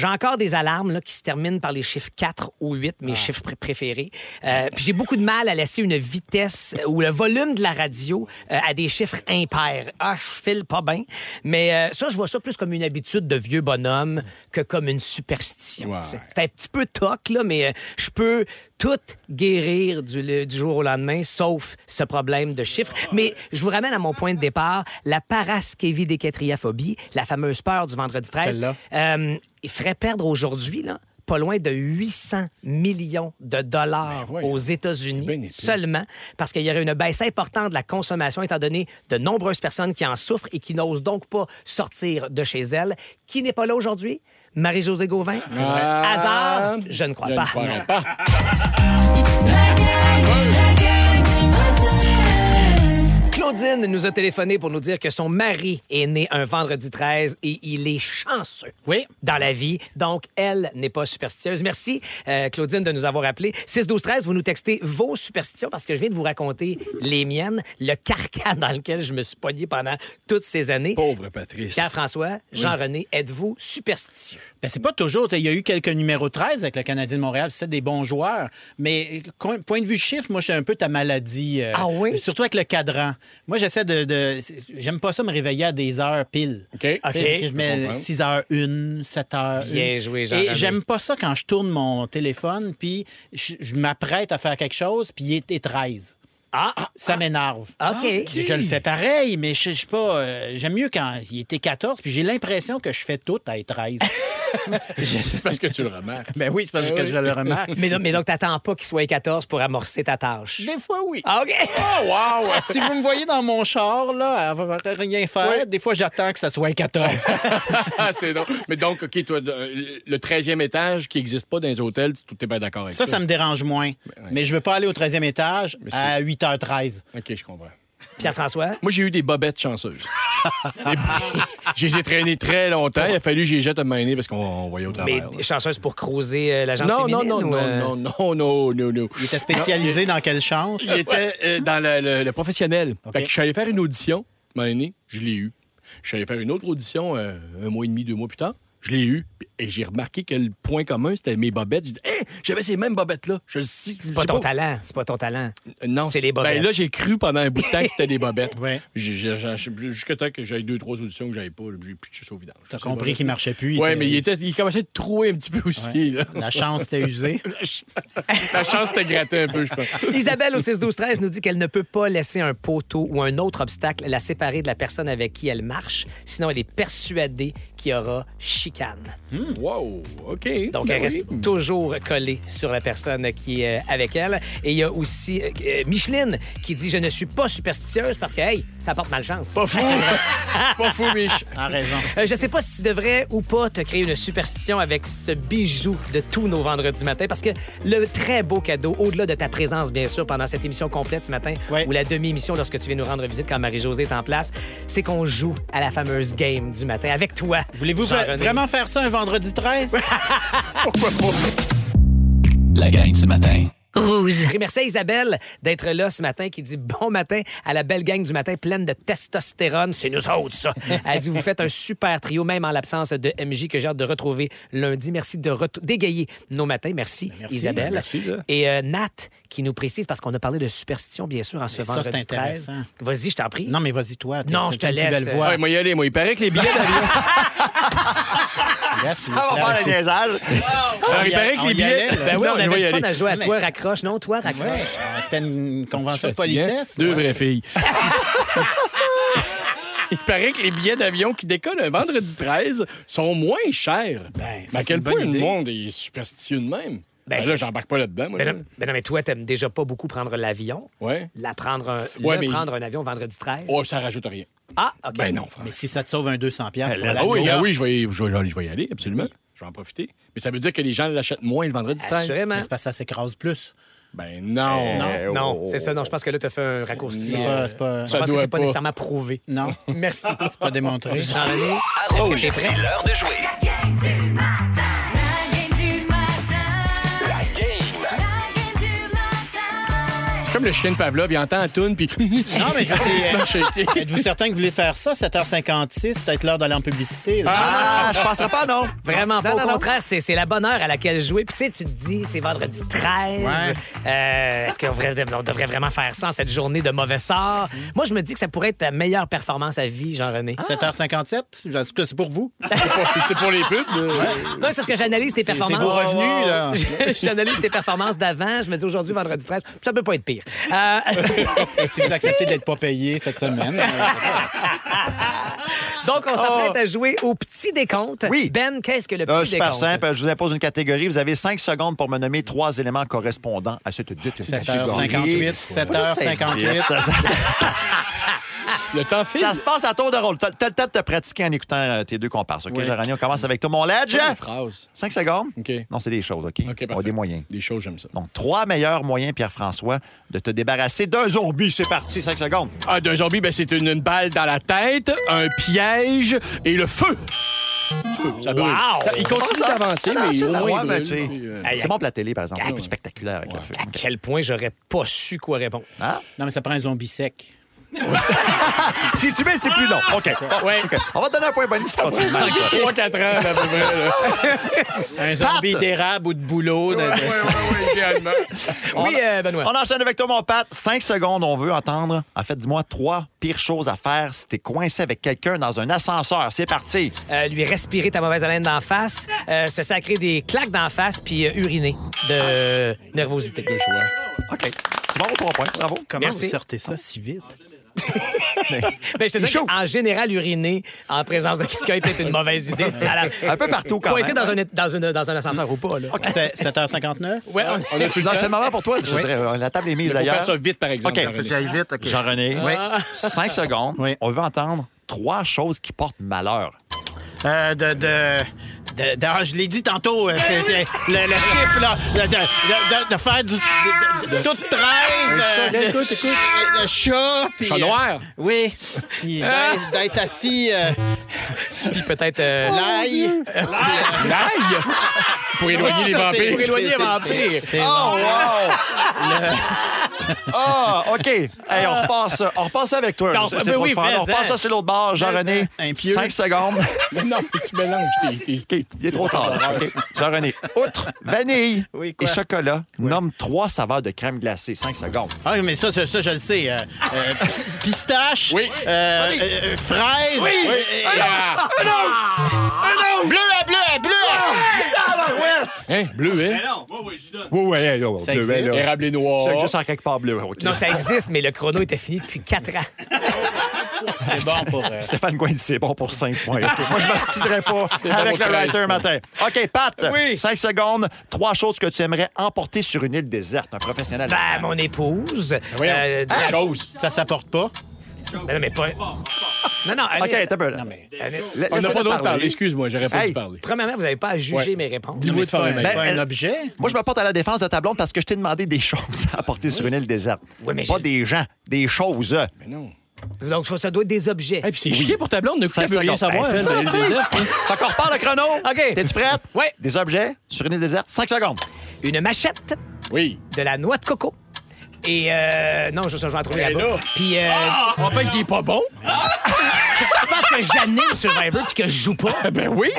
J'ai encore des alarmes là, qui se terminent par les chiffres 4 ou 8, Ah. mes chiffres pr- préférés. Euh, puis j'ai beaucoup de mal à laisser une vitesse euh, ou le volume de la radio euh, à des chiffres impairs. Ah, je file pas bien. Mais euh, ça, je vois ça plus comme une habitude de vieux bonhomme que comme une superstition. Sais. C'est un petit peu toc, là, mais je peux tout guérir du jour au lendemain, sauf ce problème de chiffres. Mais je vous ramène à mon point de départ, la paraskevidécatriaphobie, la fameuse peur du vendredi 13. Il ferait perdre aujourd'hui, là, pas loin de 800 millions de dollars Ben aux États-Unis seulement parce qu'il y aurait une baisse importante de la consommation étant donné de nombreuses personnes qui en souffrent et qui n'osent donc pas sortir de chez elles. Qui n'est pas là aujourd'hui? Marie-Josée Gauvin? Ah. Hasard? Je ne crois Je pas. ne croirais pas. Claudine nous a téléphoné pour nous dire que son mari est né un vendredi 13 et il est chanceux Oui. dans la vie. Donc, elle n'est pas superstitieuse. Merci, euh, Claudine, de nous avoir appelé. 6 12 13 vous nous textez vos superstitions parce que je viens de vous raconter les miennes, le carcan dans lequel je me suis poigné pendant toutes ces années. Pauvre Patrice. Pierre-François, Jean-René, êtes-vous superstitieux? Ben, c'est pas toujours. Il y a eu quelques numéros 13 avec le Canadien de Montréal, c'est des bons joueurs. Mais co- point de vue chiffre, moi, je suis un peu ta maladie. euh, Ah oui? Surtout avec le cadran. Moi, j'essaie de. de- j'aime pas ça me réveiller à des heures pile. OK. Je mets comprends. 6 h 1, 7 h Bien joué, Jean-René. Et j'aime pas ça quand je tourne mon téléphone, puis je, je m'apprête à faire quelque chose, puis il est 13. Ah, Ça m'énerve. OK. Je le fais pareil, mais je sais pas. euh, J'aime mieux quand il était 14, puis j'ai l'impression que je fais tout à être 13. C'est parce que tu le remarques. ben oui, c'est parce que Ah je le remarque. Mais, non- mais donc, t'attends pas qu'il soit 14 pour amorcer ta tâche? Des fois, oui. Ah, OK. Oh, wow! si vous me voyez dans mon char, là, à rien faire, des fois, j'attends que ça soit 14. Ah, c'est drôle. Mais donc, OK, toi, de- le 13e étage qui n'existe pas dans les hôtels, tu es bien d'accord avec ça? ça, ça me dérange moins. Mais je veux pas aller au 13e étage à 8h13. OK, je comprends. Pierre-François? Moi, j'ai eu des bobettes chanceuses. Je les ai traînées très longtemps. Il a fallu que j'y jette à main parce qu'on on voyait au Mais travers. là. chanceuse pour creuser euh, la jambe Non, non, non, euh, non, non, non, non, non. Il était spécialisé dans quelle chance? Il était euh, dans le, le- le professionnel. OK. Fait que je suis allé faire une audition, donné, je l'ai eu. Je suis allé faire une autre audition euh, un mois et demi, deux mois plus tard. Je l'ai eu. Et j'ai remarqué que le point commun, c'était mes bobettes. J'ai dit, Hey, j'avais ces mêmes bobettes-là. Je le sais. C'est pas ton talent. C'est pas ton talent. Non, C'est les bobettes. Ben là, j'ai cru pendant un bout de temps que c'était des bobettes. Ouais. Jusqu'à temps que j'aille deux, trois auditions que j'avais pas, j'ai pitché ça au vidange. T'as compris qu'il marchait plus. Ouais, était- mais il, était, il commençait à trouer un petit peu aussi. là. La chance était usée. La chance était grattée un peu, je pense. Isabelle au 6-12-13 nous dit qu'elle ne peut pas laisser un poteau ou un autre obstacle la séparer de la personne avec qui elle marche. Sinon, elle est persuadée qu'il y aura chicané. Chicane. Wow, OK. Donc, Ben elle reste oui. toujours collée sur la personne qui est euh, avec elle. Et il y a aussi euh, euh, Micheline qui dit Je ne suis pas superstitieuse parce que, hey, ça porte malchance. Pas fou. pas fou, Mich. A raison. Euh, je sais pas si tu devrais ou pas te créer une superstition avec ce bijou de tous nos vendredis matins parce que le très beau cadeau, au-delà de ta présence, bien sûr, pendant cette émission complète ce matin ou la demi-émission lorsque tu viens nous rendre visite quand Marie-Josée est en place, c'est qu'on joue à la fameuse game du matin avec toi. Voulez-vous Jean-René. Vraiment faire ça un vendredi 13? Pourquoi pas? La gang du matin. Rouge. Merci à Isabelle d'être là ce matin qui dit bon matin à la belle gang du matin pleine de testostérone. C'est nous autres, ça. Elle dit vous faites un super trio, même en l'absence de MJ que j'ai hâte de retrouver lundi. Merci de d'égayer nos matins. Merci, merci. Isabelle. Merci, ça. Et euh, Nat qui nous précise, parce qu'on a parlé de superstition, bien sûr, en ce Mais vendredi c'est 13. intéressant. Vas-y, je t'en prie. Non, mais vas-y, toi. Non, je te laisse. belle voix. Ouais, moi, y aller, moi. Il paraît que les billets d'avion. Yes, il- Ah, on va faire le niaisage. Alors, il paraît que les billets. Ben oui, Non, on avait du fun à jouer à toi, raccroche. Non, toi, raccroche. Ouais, euh, C'était une convention de politesse. Deux vraies filles. Il paraît que les billets d'avion qui décollent un vendredi 13 sont moins chers. Ben, ça, mais à quel point le monde est superstitieux de même? Ben, Ben, là, j'embarque pas là-dedans. Ben là. non, ben non, mais toi, t'aimes déjà pas beaucoup prendre l'avion. Ouais. La prendre un, Ouais, le mais- prendre un avion vendredi 13. Oh, ça rajoute rien. Ah, OK. Ben non. frère. Mais si ça te sauve un 200 pièces Ah oui, York, oui, je vais, je, vais, je vais y aller, absolument. Je vais en profiter. Mais ça veut dire que les gens l'achètent moins le vendredi 13? Assurément. mais c'est parce que ça s'écrase plus. Ben non. Non. Non, c'est ça. Non, je pense que là, tu as fait un raccourci. C'est pas- c'est pas- Je Ça pense que c'est pas pas. nécessairement prouvé. Non, Merci. c'est pas démontré. Jean-René, t'es c'est l'heure de jouer. Comme le chien de Pavlov, il entend la toune, puis... Non, mais je veux dire, êtes-vous certain que vous voulez faire ça, 7h56, peut-être l'heure d'aller en publicité? là? Ah, je penserais pas, non. Vraiment pas. Non, Au non, non. contraire, c'est c'est la bonne heure à laquelle jouer. Puis tu sais, tu te dis, c'est vendredi 13. Ouais. Euh, Est-ce qu'on devrait, on devrait vraiment faire ça en cette journée de mauvais sort? Moi, je me dis que ça pourrait être ta meilleure performance à vie, Jean-René. 7h57? En tout cas, c'est pour vous. C'est pour les pubs. là. Non, c'est parce que j'analyse tes C'est performances. vos revenus, là. J'analyse tes performances d'avant. Je me dis aujourd'hui, vendredi 13, ça peut pas être pire. Euh, si vous acceptez d'être pas payé cette semaine. donc, on s'apprête à jouer au petit décompte. Oui. Ben, qu'est-ce que le petit Euh, super décompte? simple. Je vous impose une catégorie. Vous avez cinq secondes pour me nommer trois éléments correspondants à cette dite 7h58, 7h58. Le temps file. Ça se passe à tour de rôle. T'as le temps de te pratiquer en écoutant euh, tes deux comparses. OK, Oui. On commence avec toi, mon ledge. Des phrases. Cinq secondes? OK. Non, c'est des choses, OK? OK, on a parfait. des moyens. Des choses, j'aime ça. Donc, trois meilleurs moyens, Pierre-François, de te débarrasser d'un zombie. C'est parti, cinq secondes. Ah, d'un zombie, ben, c'est une, une balle dans la tête, un piège et le feu. Ça brûle. Wow! Ça- il continue d'avancer, Ah, mais c'est au moins, ouais, il mais brûle, tu sais, puis, euh, C'est bon pour la télé, par exemple. C'est plus spectaculaire avec le feu. À quel point j'aurais pas su quoi répondre. Ah? Non, mais ça prend un zombie sec. Si tu mets, c'est plus long. OK. Ouais. OK. On va te donner un point bonus. continues. 3-4 ans, à peu près. là. Un zombie d'érable ou de boulot. ouais, idéalement. Oui, euh, Benoît. On enchaîne avec toi, mon Pat. Cinq secondes, on veut entendre. En fait, dis-moi trois pires choses à faire si t'es coincé avec quelqu'un dans un ascenseur. C'est parti. Euh, lui respirer ta mauvaise haleine d'en face, euh, se sacrer des claques d'en face, puis euh, uriner de nervosité. OK. Tu vas avoir trois points. Bravo. Comment Merci. vous sortez ça si vite? Ben, je te dis en général, uriner en présence de quelqu'un est peut-être une mauvaise idée. La- Un peu partout, quand Coincé même. dans un, dans, une, dans un ascenseur ou pas. Là. C'est 7h59? Ouais, on- le Non, c'est le moment pour toi. Je dirais, euh, la table est mise Il faut d'ailleurs. faire ça vite, par exemple. OK. Jean-René. J'aille vite, OK. Jean-René. Oui. Cinq secondes. Oui. On veut entendre trois choses qui portent malheur. Euh, de, de, de- de- je l'ai dit tantôt, euh, c'est c'est le, le chiffre, là, de, de- de- de faire du, de, de- de- tout 13. euh, Écoute, écoute. Le chat. puis, Chat euh, noir. oui. Puis d'être- d'être assis, euh, Puis peut-être. euh, l'ail. L'ail! Pour éloigner les Ça, vampires. Pour éloigner les vampires. c'est- Oh, wow! Ah, OK. Hey, on repasse, on repasse avec toi. Non, C'est- ben oui, mais On repasse ça. ça sur l'autre bord. Jean-René, Un pieu. cinq secondes. Mais non, mais tu mélanges tes... il est trop tard. OK. Jean-René, outre vanille Oui, et quoi? chocolat, nomme trois saveurs de crème glacée. Cinq secondes. Ah, mais ça, ça, ça, je le sais. euh, euh, pis- pistache. Oui. euh, euh, fraise. Oui. et- Ah! Ah non! Bleu à bleu à bleu! Hein? Bleu, hein? non, oui, oui, je donne. Oui, oui, là, Ça bleu, existe? là. Érable et noir. C'est juste en quelque part bleu. ok. Non, ça existe, mais le chrono était fini depuis 4 ans. C'est bon pour. euh, Stéphane Gouin dit c'est bon pour 5 points. Ok, Moi, je ne m'astinerai pas avec le 13 writer points. matin. OK, Pat, Oui. 5 secondes. Trois choses que tu aimerais emporter sur une île déserte. Un professionnel. Ben, mon épouse. Voyons. euh, de- Chose. Ça s'apporte pas. Ben non, mais pas. Non, non, OK, allez- t'as peu. là. Non, mais. allez- La- On n'a pas le droit de parler. Excuse-moi, j'aurais pas Hey. dû parler. Premièrement, vous n'avez pas à juger Ouais. mes réponses. Dis-moi de faire un Ben, un euh, objet. Moi, je me porte à la défense de ta blonde parce que je t'ai demandé des choses à apporter sur une île déserte. Oui, mais pas des gens, des choses. Mais non. Donc, ça, ça doit être des objets. Et puis c'est chier pour ta blonde, ne Cinq veut rien savoir. Ben, c'est hein, ça, de. Fait qu'on repart le chrono? OK. T'es-tu prête? Oui. Des objets sur une île déserte? 5 secondes. Une machette, Oui. de la noix de coco. Et euh, non, je, je vais en trouver Ben là-bas. là. Puis euh, On rappelle qu'il est pas bon. je que j'anime Survivor puis que je joue pas. Ben oui.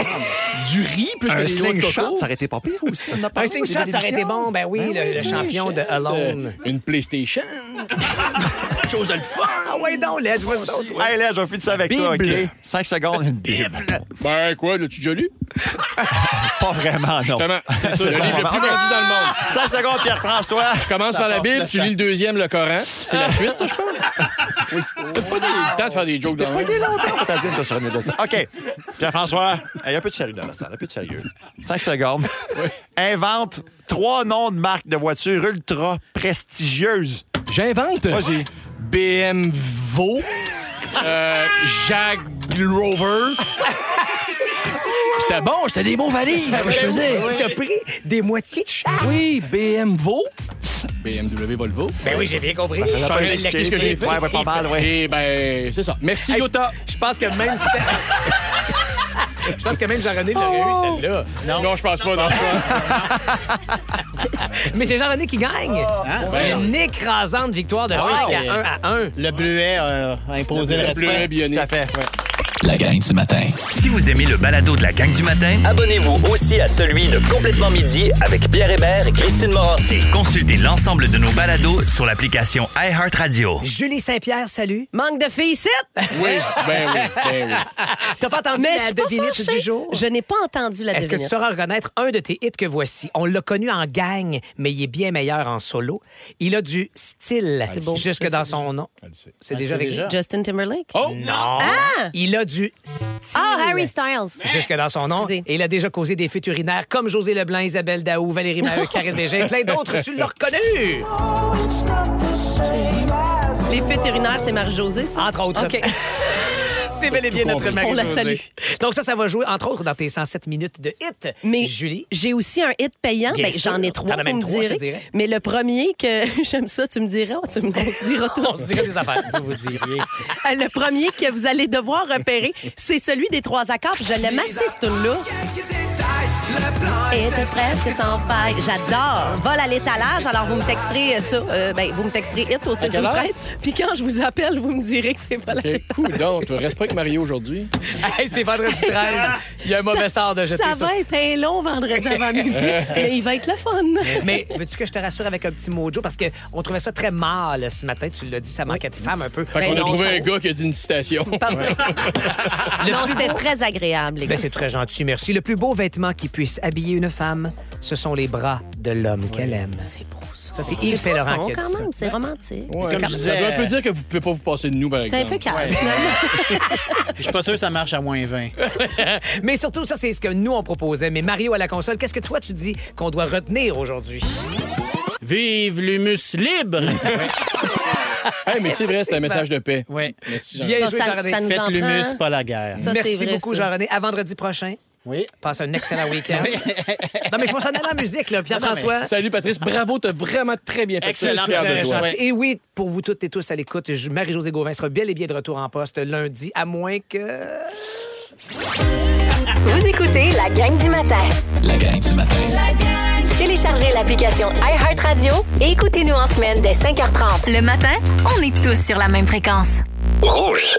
Du riz plus que Un des slingshot, ça aurait été pas pire aussi. On a Un parlé, slingshot, ça aurait été bon. Ben oui, Ben le, oui, champion de Euh, Alone. Une PlayStation. Chose de le fun. Ah ouais, donc, Ledge, moi, ouais. Hey, je vais finir ça avec toi, OK? Bible. 5 secondes, une Bible. Ben quoi, l'as-tu déjà lu? Pas vraiment, non. Justement, c'est ça, le livre le plus vendu dans le monde. 5 secondes, Pierre-François. Tu commences Ça par la Bible, le tu lis le deuxième, le Coran. C'est la suite, ça, je pense. T'as pas le temps de faire des jokes dans pas le été longtemps toi, sur une. OK. Pierre-François, hey, un peu de sérieux dans la salle, un peu de sérieux. 5 secondes. Invente trois noms de marques de voitures ultra prestigieuses. J'invente? Vas-y. BMW. Euh, Jag Rover. C'était bon, c'était des bons valises, ce que je faisais. T'as pris des moitiés de chaque. Oui, BMW. BMW Volvo. Ben oui, j'ai bien compris. Ça Je suis que j'ai fait? Ouais, ouais, pas mal, ouais. Et ben, c'est ça. Merci, Hey, je- Yota. Je pense que même si Je pense que même Jean-René l'aurait Oh! eu, celle-là. Non. je pense pas. Non, Mais c'est Jean-René qui gagne. Ben Une écrasante victoire de 5 c'est- à 1 à 1. Le bleuet euh, a imposé le, Le bleuet respect. bionique. Tout à fait. La gang du matin. Si vous aimez le balado de la gang du matin, abonnez-vous aussi à celui de Complètement midi avec Pierre Hébert et Christine Morancy. Consultez l'ensemble de nos balados sur l'application iHeartRadio. Julie Saint-Pierre, salut. Manque de filles ici? Oui, ben oui, ben oui. T'as pas entendu Mais je la suis pas devinette fâchée. du jour? Je n'ai pas entendu la Est-ce que tu devinette. sauras reconnaître un de tes hits que voici? On l'a connu en gang, mais il est bien meilleur en solo. Il a du style C'est beau. jusque dans son nom. Elle sait. C'est Ah, déjà réglé. déjà. Justin Timberlake? Oh! Non. Ah! Il a du style. Ah, Harry Styles. Jusque dans son nom. Excusez. Et il a déjà causé des fuites urinaires comme José Leblanc, Isabelle Daou, Valérie Maheu, Karine et plein d'autres. Tu l'as reconnu! Les vétérinaires, c'est Marie-Josée, ça? Entre autres. OK. C'est bel et bien notre On la salue. Donc ça, ça va jouer, entre autres, dans tes 107 minutes de hit. Mais Julie. j'ai aussi un hit payant. Bien Ben. J'en ai trois, même me trois, je te dirais. Mais le premier que j'aime ça, tu me diras. Tu me, on se dira tout. On se dirait des affaires. Vous vous diriez. Euh, Le premier que vous allez devoir repérer, c'est celui des trois accords. Je l'aime assez, ce tune-là. Était presque sans faille. J'adore. Vol à l'étalage. Alors, vous me texterez ça. euh, ben, vous me texterez hit au 6 quelle 12 heure? 13 Puis quand je vous appelle, vous me direz que c'est vol à OK, cool. Donc, tu restes pas avec Mario aujourd'hui. Hey, c'est vendredi 13. Il y a un mauvais sort de jeter Ça sur va être un long vendredi avant midi, mais il va être le fun. Mais veux-tu que je te rassure avec un petit mojo? Parce qu'on trouvait ça très mal ce matin. Tu l'as dit, ça manquait de femmes un peu. Fait qu'on a trouvé ça- un gars qui a dit une citation. Le non, c'était très agréable, les Ben, gars. c'est très gentil, merci. Le plus beau vêtement qui puisse habiller une femme, ce sont les bras de l'homme qu'elle aime. C'est beau, ça. Ça, c'est Yves Saint-Laurent qui a dit quand ça. même, c'est romantique. Ouais, comme je ça veut un peu dire que vous pouvez pas vous passer de nous, par C'est un exemple. peu calme, Ouais. Je suis pas sûr que ça marche à moins 20. Mais surtout, ça, c'est ce que nous, on proposait. Mais Mario à la console, qu'est-ce que toi, tu dis qu'on doit retenir aujourd'hui? Vive l'humus libre! Hey, mais c'est vrai, c'est un message de paix. Oui. Merci. Bien joué, Jean-René. Faites l'humus, pas la guerre. Ça, Merci vrai, beaucoup. Jean-René. À vendredi prochain. Oui. Passe un excellent week-end. non, mais il faut s'en aller à la musique, là. Pierre-François. Salut, Patrice. Bravo, t'as vraiment très bien fait Excellent. Fier de Pierre. toi. Et oui, pour vous toutes et tous à l'écoute, Marie-Josée Gauvin sera bel et bien de retour en poste lundi, à moins que... Vous écoutez la gang du matin. La gang du matin. Téléchargez l'application iHeartRadio et écoutez-nous en semaine dès 5h30. Le matin, on est tous sur la même fréquence. Rouge.